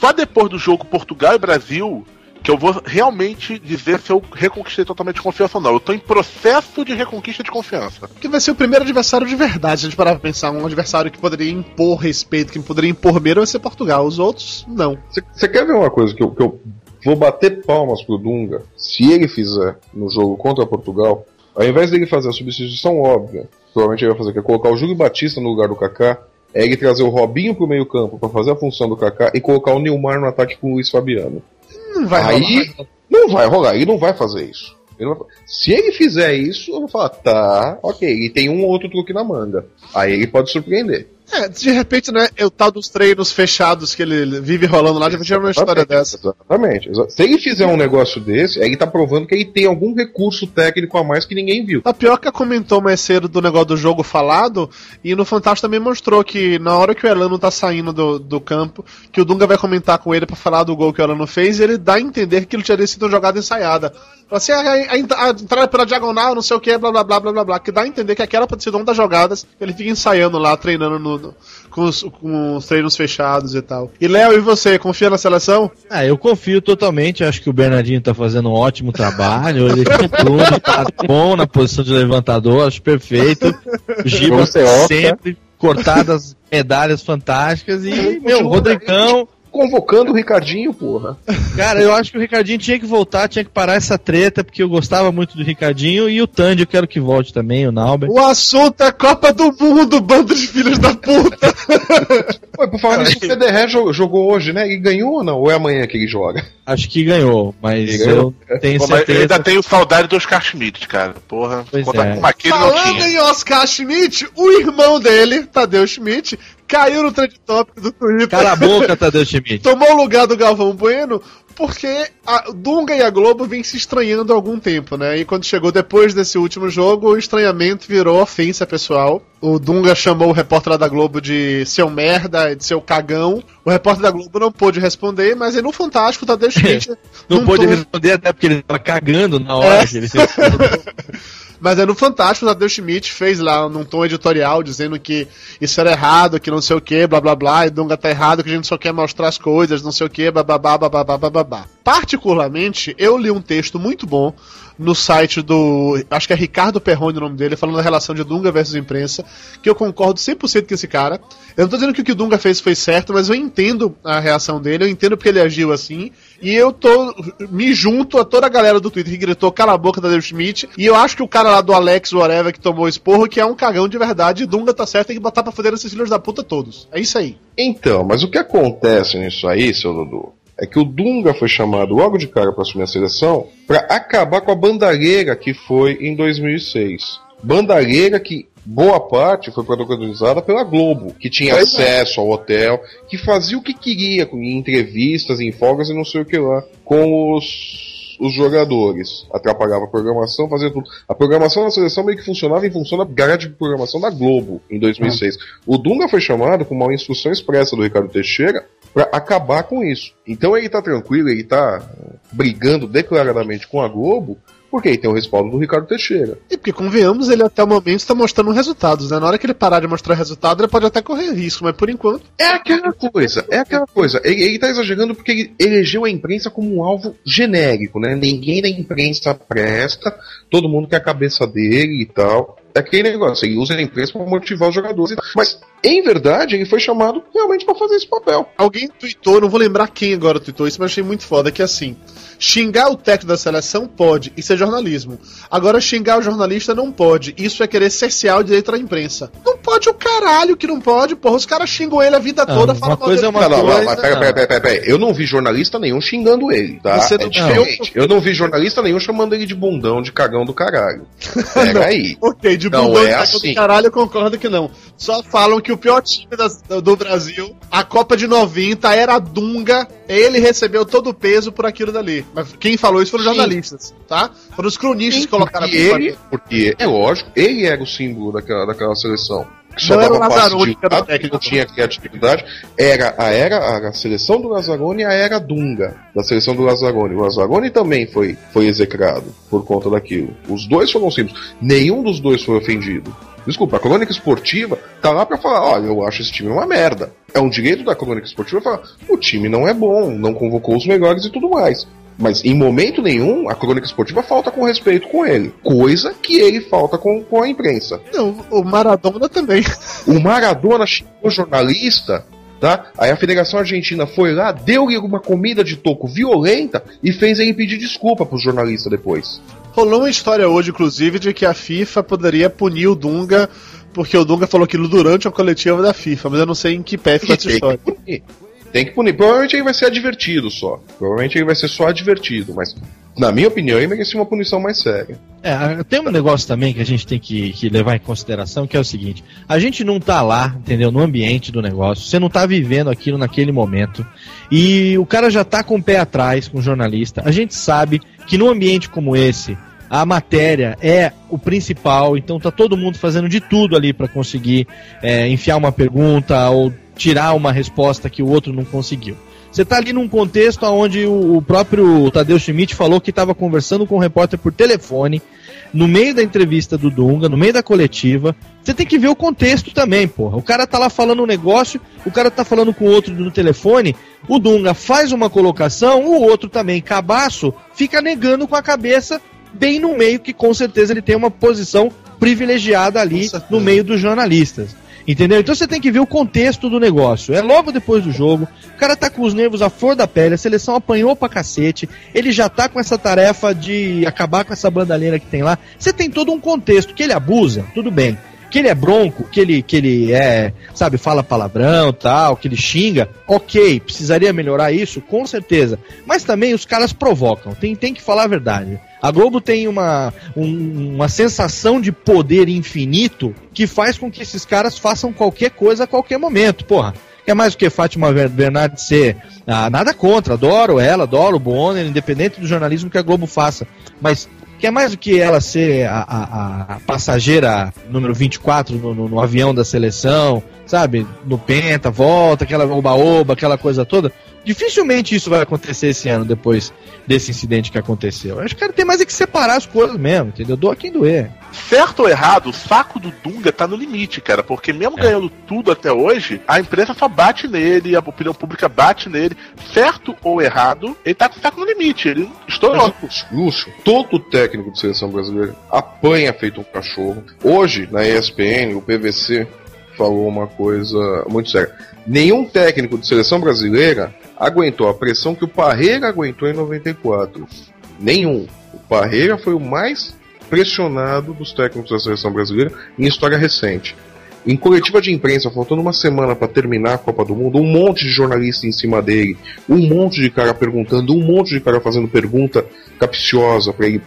só depois do jogo Portugal e Brasil que eu vou realmente dizer se eu reconquistei totalmente confiança ou não. Eu tô em processo de reconquista de confiança. Que vai ser o primeiro adversário de verdade. Se a gente parar pra pensar, um adversário que poderia impor respeito, que poderia impor medo, vai ser Portugal. Os outros, não. Você quer ver uma coisa que eu, que eu vou bater palmas pro Dunga? Se ele fizer no jogo contra Portugal, ao invés dele fazer a substituição óbvia, provavelmente ele vai fazer que é colocar o Júlio Batista no lugar do Kaká, é ele trazer o Robinho pro meio campo para fazer a função do Kaká e colocar o Neymar no ataque com o Luiz Fabiano. Não vai Aí rolar. não vai rolar, ele não vai fazer isso. Ele vai- Se ele fizer isso, eu vou falar, tá, ok, e tem um ou outro truque na manga. Aí ele pode surpreender. É, de repente, né, é o tal dos treinos fechados que ele vive rolando lá, de repente é uma história dessa. Exatamente. exa- Se ele fizer um negócio desse, aí ele tá provando que ele tem algum recurso técnico a mais que ninguém viu. Tapioca comentou mais cedo do negócio do jogo falado, e no Fantástico também mostrou que na hora que o Elano tá saindo do, do campo, que o Dunga vai comentar com ele pra falar do gol que o Elano fez, e ele dá a entender que aquilo tinha sido uma jogada ensaiada. Fala assim, a, a, a- a entrada pela diagonal, não sei o que, blá blá blá blá blá blá, que dá a entender que aquela pode ser uma das jogadas ele fica ensaiando lá, treinando no, no- com, os, com os treinos fechados e tal. E Léo, e você, confia na seleção? Ah, eu confio totalmente, acho que o Bernardinho tá fazendo um ótimo trabalho, ele tudo, tá bom na posição de levantador, acho perfeito. Giba sempre cortadas medalhas fantásticas e, meu, Rodrigão, Convocando o Ricardinho, porra. cara, eu acho que o Ricardinho tinha que voltar, tinha que parar essa treta, porque eu gostava muito do Ricardinho e o Tandy eu quero que volte também, o Nauber. O assunto é Copa do Mundo, bando de filhos da puta! [LAUGHS] Ué, por falar nisso, o Federer jo- jogou hoje, né? E ganhou ou não? Ou é amanhã que ele joga? Acho que ganhou, mas ganhou. eu tenho Pô, mas eu certeza. ainda tenho saudade do Oscar Schmidt, cara. Porra, Pois é. com aquele não Falando tinha. em Oscar Schmidt, o irmão dele, Tadeu Schmidt, caiu no trend topic do Twitter. Cala a boca, [LAUGHS] Tadeu Schmidt. Tomou o lugar do Galvão Bueno, porque a Dunga e a Globo vêm se estranhando há algum tempo, né? E quando chegou depois desse último jogo, o estranhamento virou ofensa pessoal. O Dunga chamou o repórter lá da Globo de seu merda, de seu cagão. O repórter da Globo não pôde responder, mas aí no Fantástico, Tadeu [LAUGHS] Schmidt. Não pôde tom- responder até porque ele tava cagando na hora É. que ele [LAUGHS] Mas é no Fantástico, o Tadeu Schmidt fez lá num tom editorial dizendo que isso era errado, que não sei o que, blá blá blá, e Dunga tá errado, que a gente só quer mostrar as coisas, não sei o que, bababá, bababá, bababá. Particularmente, eu li um texto muito bom no site do. Acho que é Ricardo Perrone o nome dele, falando da relação de Dunga versus imprensa, que eu concordo 100% com esse cara. Eu não tô dizendo que o que o Dunga fez foi certo, mas eu entendo a reação dele, eu entendo porque ele agiu assim, e eu tô. me junto a toda a galera do Twitter que gritou cala a boca da Dave Schmidt, e eu acho que o cara lá do Alex Whatever que tomou esporro, que é um cagão de verdade, e Dunga tá certo, tem que botar pra foder esses filhos da puta todos. É isso aí. Então, mas o que acontece nisso aí, seu Dudu, é que o Dunga foi chamado logo de cara para assumir a seleção para acabar com a bandalheira que foi em 2006. Bandalheira que boa parte foi protagonizada pela Globo, que tinha é. acesso ao hotel, que fazia o que queria, com em entrevistas, em folgas e não sei o que lá, com os os jogadores. Atrapalhava a programação, fazia tudo. A programação da seleção meio que funcionava em função da grade de programação da Globo em 2006. O Dunga foi chamado com uma instrução expressa do Ricardo Teixeira para acabar com isso. Então ele tá tranquilo, ele tá brigando declaradamente com a Globo, porque ele tem o respaldo do Ricardo Teixeira. E porque, convenhamos, ele até o momento está mostrando resultados, né? Na hora que ele parar de mostrar resultado, ele pode até correr risco, mas por enquanto. É aquela coisa, é aquela coisa. Ele, ele tá exagerando porque ele elegeu a imprensa como um alvo genérico, né? Ninguém da imprensa presta, todo mundo quer a cabeça dele e tal. É aquele negócio, ele usa a imprensa para motivar os jogadores. Mas, em verdade, ele foi chamado realmente para fazer esse papel. Alguém tweetou, não vou lembrar quem agora tweetou isso, mas achei muito foda, que assim, xingar o técnico da seleção pode, isso é jornalismo. Agora, xingar o jornalista não pode, isso é querer cercear o direito da imprensa. Não pode o caralho que não pode, porra, os caras xingam ele a vida Não, toda, uma falam mal coisa é uma Não, não, não, coisa- mas pera, pera, pera, pera, pera. Eu não vi jornalista nenhum xingando ele, tá? Você é não- diferente. Eu não vi jornalista nenhum chamando ele de bundão, de cagão do caralho. Pega [LAUGHS] aí. Ok, de Não, bundão é de cagão assim. do caralho, eu concordo que não. Só falam que o pior time das- do Brasil, a Copa de 90, era a Dunga, ele recebeu todo o peso por aquilo dali. Mas quem falou isso foram os Sim. jornalistas, tá? Foram os cronistas que colocaram porque a culpa ele, porque é lógico, ele era o símbolo daquela, daquela seleção. Que Só Não era o dava passe de que lado, não tinha criatividade. Era a era a seleção do Lazzaroni e a era Dunga da seleção do Lazzaroni. O Lazzaroni também foi, foi execrado por conta daquilo. Os dois foram símbolos. Nenhum dos dois foi ofendido. Desculpa, a crônica esportiva tá lá pra falar, olha, eu acho esse time uma merda. É um direito da crônica esportiva falar, o time não é bom, não convocou os melhores e tudo mais. Mas em momento nenhum, a crônica esportiva falta com respeito com ele. Coisa que ele falta com, com a imprensa. Não, o Maradona também. O Maradona xingou o jornalista, tá? Aí a Federação Argentina foi lá, deu-lhe uma comida de toco violenta e fez ele pedir desculpa pro jornalista depois. Rolou uma história hoje, inclusive, de que a FIFA poderia punir o Dunga porque o Dunga falou aquilo durante a coletiva da FIFA, mas eu não sei em que pé ficou essa história. Tem que punir. Provavelmente ele vai ser advertido só. Provavelmente ele vai ser só advertido, mas na minha opinião ele merecia uma punição mais séria. É, tem um negócio também que a gente tem que, que levar em consideração, que é o seguinte: a gente não tá lá, entendeu? No ambiente do negócio, você não tá vivendo aquilo naquele momento, e o cara já tá com o pé atrás com o jornalista. A gente sabe que num ambiente como esse, a matéria é o principal, então tá todo mundo fazendo de tudo ali para conseguir é, enfiar uma pergunta ou tirar uma resposta que o outro não conseguiu. Você tá ali num contexto onde o, o próprio Tadeu Schmidt falou que estava conversando com o repórter por telefone, no meio da entrevista do Dunga, no meio da coletiva. Você tem que ver o contexto também, porra. O cara tá lá falando um negócio, o cara tá falando com o outro no telefone, o Dunga faz uma colocação, o outro também, cabaço, fica negando com a cabeça bem no meio, que com certeza ele tem uma posição privilegiada ali no meio dos jornalistas. Entendeu? Então você tem que ver o contexto do negócio. É logo depois do jogo, o cara tá com os nervos à flor da pele, a seleção apanhou pra cacete, ele já tá com essa tarefa de acabar com essa bandalheira que tem lá. Você tem todo um contexto que ele abusa, tudo bem. Que ele é bronco, que ele, que ele é, sabe, fala palavrão tal, que ele xinga, ok, precisaria melhorar isso, com certeza. Mas também os caras provocam, tem, tem que falar a verdade. A Globo tem uma, um- uma sensação de poder infinito que faz com que esses caras façam qualquer coisa a qualquer momento, porra. Quer mais do que Fátima Bernardes ser. Ah, nada contra, adoro ela, adoro o Bonner, independente do jornalismo que a Globo faça. Mas quer mais do que ela ser a, a- a passageira número 24 no, no- no avião da seleção, sabe? No Penta, volta, aquela oba-oba, aquela coisa toda. Dificilmente isso vai acontecer esse ano depois desse incidente que aconteceu. Eu Acho que cara tem mais é que separar as coisas mesmo, entendeu? Doa quem doer. Certo ou errado, o saco do Dunga tá no limite, cara, porque mesmo ganhando tudo até hoje, a imprensa só bate nele, a opinião pública bate nele. Certo ou errado, ele tá com o saco no limite, ele estourou. Mas, Lúcio, todo técnico de seleção brasileira apanha feito um cachorro. Hoje, na ESPN, o PVC falou uma coisa muito séria. Nenhum técnico de seleção brasileira aguentou a pressão que o Parreira aguentou em 94. Nenhum. O Parreira foi o mais pressionado dos técnicos da seleção brasileira em história recente. Em coletiva de imprensa, faltando uma semana para terminar a Copa do Mundo, um monte de jornalista em cima dele, um monte de cara perguntando, um monte de cara fazendo pergunta capciosa para ele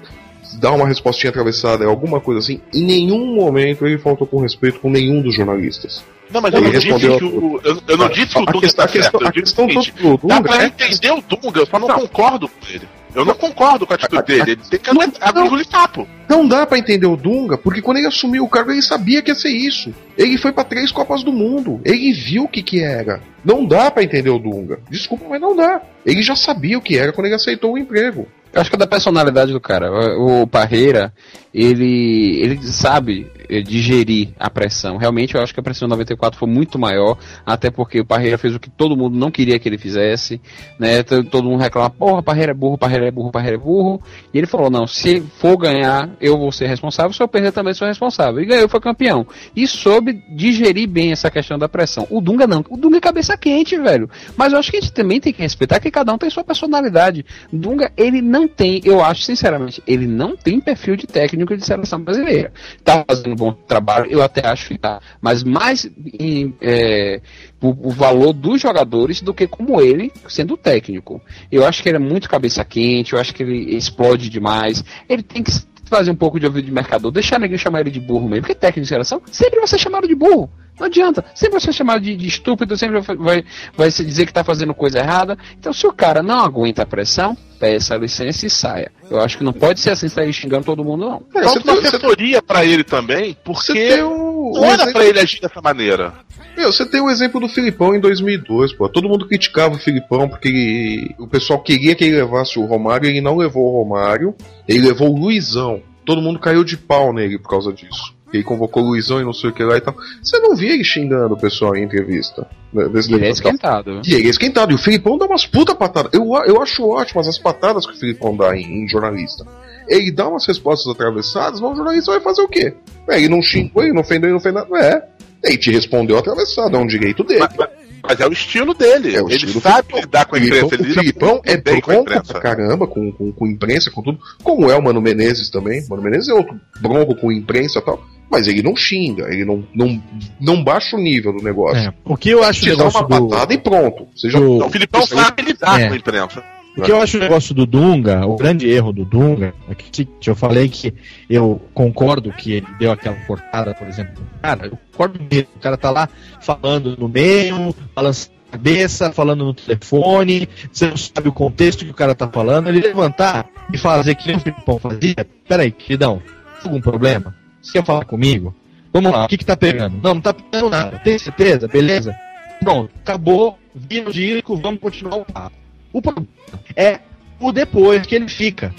dar uma respostinha atravessada, alguma coisa assim. Em nenhum momento ele faltou com respeito com nenhum dos jornalistas. Não, mas eu não disse que o. Eu, eu não disse que o Dunga questão- tá a questão- certo. Eu digo o seguinte, do Dunga dá pra é- entender o Dunga, eu só não, concordo com ele. Eu não concordo com a atitude dele. Ele tem que Não. engolir sapo. Não dá pra entender o Dunga, porque quando ele assumiu o cargo, ele sabia que ia ser isso. Ele foi pra três Copas do Mundo. Ele viu o que que era. Não dá pra entender o Dunga. Desculpa, mas não dá. Ele já sabia o que era quando ele aceitou o emprego. Eu acho que é da personalidade do cara. O, Parreira, ele, ele sabe digerir a pressão. Realmente, eu acho que a pressão em 94 foi muito maior, até porque o Parreira fez o que todo mundo não queria que ele fizesse, né? Todo mundo reclama, porra, Parreira é burro, Parreira é burro, Parreira é burro. E ele falou, não, se for ganhar, eu vou ser responsável, se eu perder também sou responsável. E ganhou, foi campeão. E soube digerir bem essa questão da pressão. O Dunga não. O Dunga é cabeça quente, velho. Mas eu acho que a gente também tem que respeitar que cada um tem sua personalidade. Dunga, ele não tem, eu acho sinceramente, ele não tem perfil de técnico de seleção brasileira. Tá fazendo bom trabalho, eu até acho tá. Mas mais em, é, o, o valor dos jogadores do que como ele sendo técnico. Eu acho que ele é muito cabeça quente, eu acho que ele explode demais. Ele tem que fazer um pouco de ouvido de mercador, deixar ninguém chamar ele de burro mesmo, porque técnico de seleção sempre vai ser chamado de burro. Não adianta, sempre vai ser chamado de, de estúpido, sempre vai, vai, se dizer que tá fazendo coisa errada. Então, se o cara não aguenta a pressão, peça licença e saia. Eu acho que não pode ser assim, sair xingando todo mundo, não. É, Falta uma tem- assessoria pra ele também, porque tem o. não o era exemplo- pra ele agir dessa maneira. Meu, você tem o exemplo do Filipão em 2002, pô. Todo mundo criticava o Filipão porque ele- o pessoal queria que ele levasse o Romário, ele não levou o Romário, ele levou o Luizão. Todo mundo caiu de pau nele por causa disso. Que ele convocou o Luizão e não sei o que lá e tal. Você não via ele xingando o pessoal em entrevista. né, Desse Ele é esquentado. E ele é esquentado. E o Filipão dá umas puta patadas. Eu, eu acho ótimas as patadas que o Filipão dá em, em jornalista. Ele dá umas respostas atravessadas, mas o jornalista vai fazer o quê? É, ele não xingou, ele não ofendeu, ele não fez nada. É. Ele te respondeu atravessado, é um direito dele. Mas, mas- mas é o estilo dele. É o ele estilo sabe Filipão. lidar com a O Filipão- imprensa. Ele o Filipão é bem com a bronco imprensa. pra caramba, com, com, com imprensa, com tudo. Como é o Mano Menezes também. Mano Menezes é outro bronco com imprensa e tal. Mas ele não xinga, ele não, não, não baixa o nível do negócio. É, o que eu acho Te dá uma do, patada e pronto. Já do- Então, o Filipão sabe lidar É. com a imprensa. O que eu acho o negócio do Dunga, o grande erro do Dunga, é que eu falei que eu concordo que ele deu aquela cortada, por exemplo. Cara, eu concordo mesmo. O cara tá lá falando no meio, balançando a cabeça, falando no telefone, você não sabe o contexto que o cara tá falando, ele levantar e fazer que nem o Filipão fazia. Peraí, queridão, tem algum problema? Você quer falar comigo? Vamos lá, o que que tá pegando? Não, não tá pegando nada. Tem certeza? Beleza? Pronto, acabou, vira o gírico, vamos continuar o papo. O problema é o depois que ele fica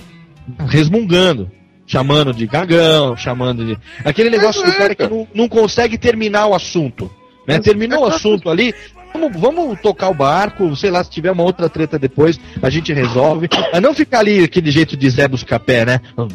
resmungando, chamando de cagão, chamando de. Aquele negócio do cara que não, não consegue terminar o assunto. Né? Terminou o assunto ali. Vamos, vamos tocar o barco, sei lá, se tiver uma outra treta depois, a gente resolve. Mas não ficar ali aquele jeito de Zé Buscapé, né? Não,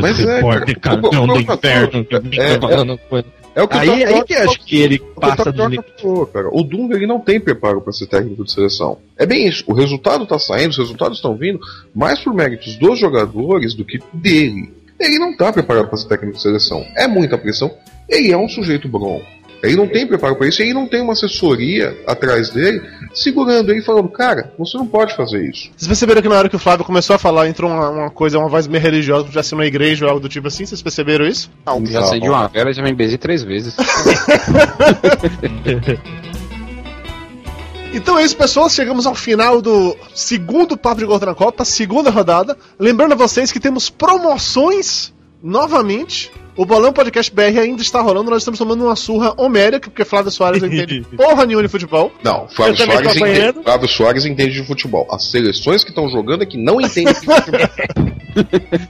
mas é, cara. Cagão do inferno. É, falando coisa. É o que Aí, aí que acho que ele O que passa eu tô, cara. O Dunga ele não tem preparo para ser técnico de seleção. É bem isso. O resultado tá saindo, os resultados estão vindo mais por méritos dos jogadores do que dele. Ele não tá preparado para ser técnico de seleção. É muita pressão. Ele é um sujeito bronco. Ele não tem preparo para isso, ele não tem uma assessoria atrás dele segurando ele falando, cara, você não pode fazer isso. Vocês perceberam que na hora que o Flávio começou a falar, entrou uma, uma coisa, uma voz meio religiosa, já se numa igreja ou algo do tipo assim? Vocês perceberam isso? Não, Já acendi uma vela e já me embezei três vezes. [LAUGHS] Então é isso, pessoal. Chegamos ao final do segundo Papo de Gordo na Copa, segunda rodada. Lembrando a vocês que temos promoções novamente. O Bolão Podcast BR ainda está rolando. Nós estamos tomando uma surra homérica, porque Flávio Soares não entende [LAUGHS] porra nenhuma de futebol. Não, Flávio Soares, entende. Flávio Soares entende de futebol. As seleções que estão jogando é que não entendem de futebol. [LAUGHS]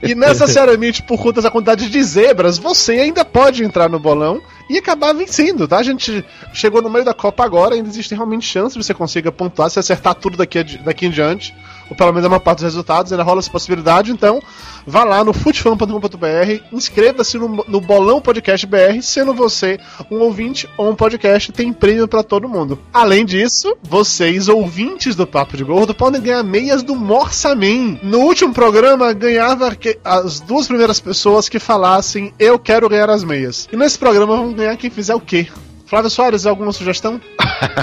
E necessariamente, por conta da quantidade de zebras, você ainda pode entrar no bolão e acabar vencendo, tá? A gente chegou no meio da Copa agora, ainda existe realmente chance de você consiga pontuar, se acertar tudo daqui, daqui em diante, ou pelo menos a maior parte dos resultados, ainda rola essa possibilidade, então vá lá no futefan.com.br, inscreva-se no, no Bolão Podcast BR, sendo você um ouvinte ou um podcast, tem prêmio pra todo mundo. Além disso, vocês, ouvintes do Papo de Gordo, podem ganhar meias do Morsaman. No último programa, ganhava as duas primeiras pessoas que falassem eu quero ganhar as meias. E nesse programa vamos ganhar quem fizer o quê? Flávio Soares, alguma sugestão?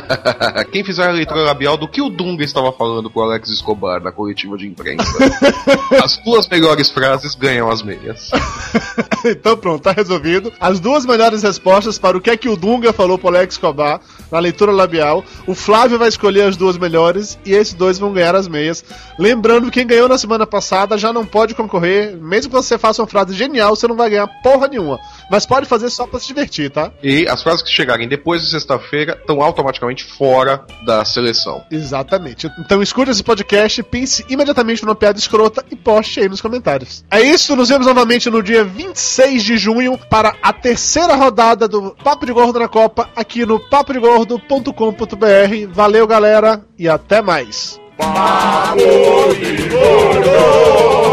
[LAUGHS] Quem fizer a leitura labial do que o Dunga estava falando com o Alex Escobar na coletiva de imprensa. [LAUGHS] As duas melhores frases ganham as meias. [LAUGHS] então pronto, tá resolvido. As duas melhores respostas para o que é que o Dunga falou pro Alex Escobar na leitura labial. O Flávio vai escolher as duas melhores e esses dois vão ganhar as meias. Lembrando, quem ganhou na semana passada já não pode concorrer. Mesmo que você faça uma frase genial, você não vai ganhar porra nenhuma. Mas pode fazer só pra se divertir, tá? E as frases que chegarem depois de sexta-feira estão automaticamente fora da seleção. Exatamente. Então escute esse podcast, pense imediatamente numa piada escrota e poste aí nos comentários. É isso, nos vemos novamente no dia 26 de junho para a terceira rodada do Papo de Gordo na Copa aqui no papodegordo.com.br. Valeu, galera, e até mais. Papo de Gordo.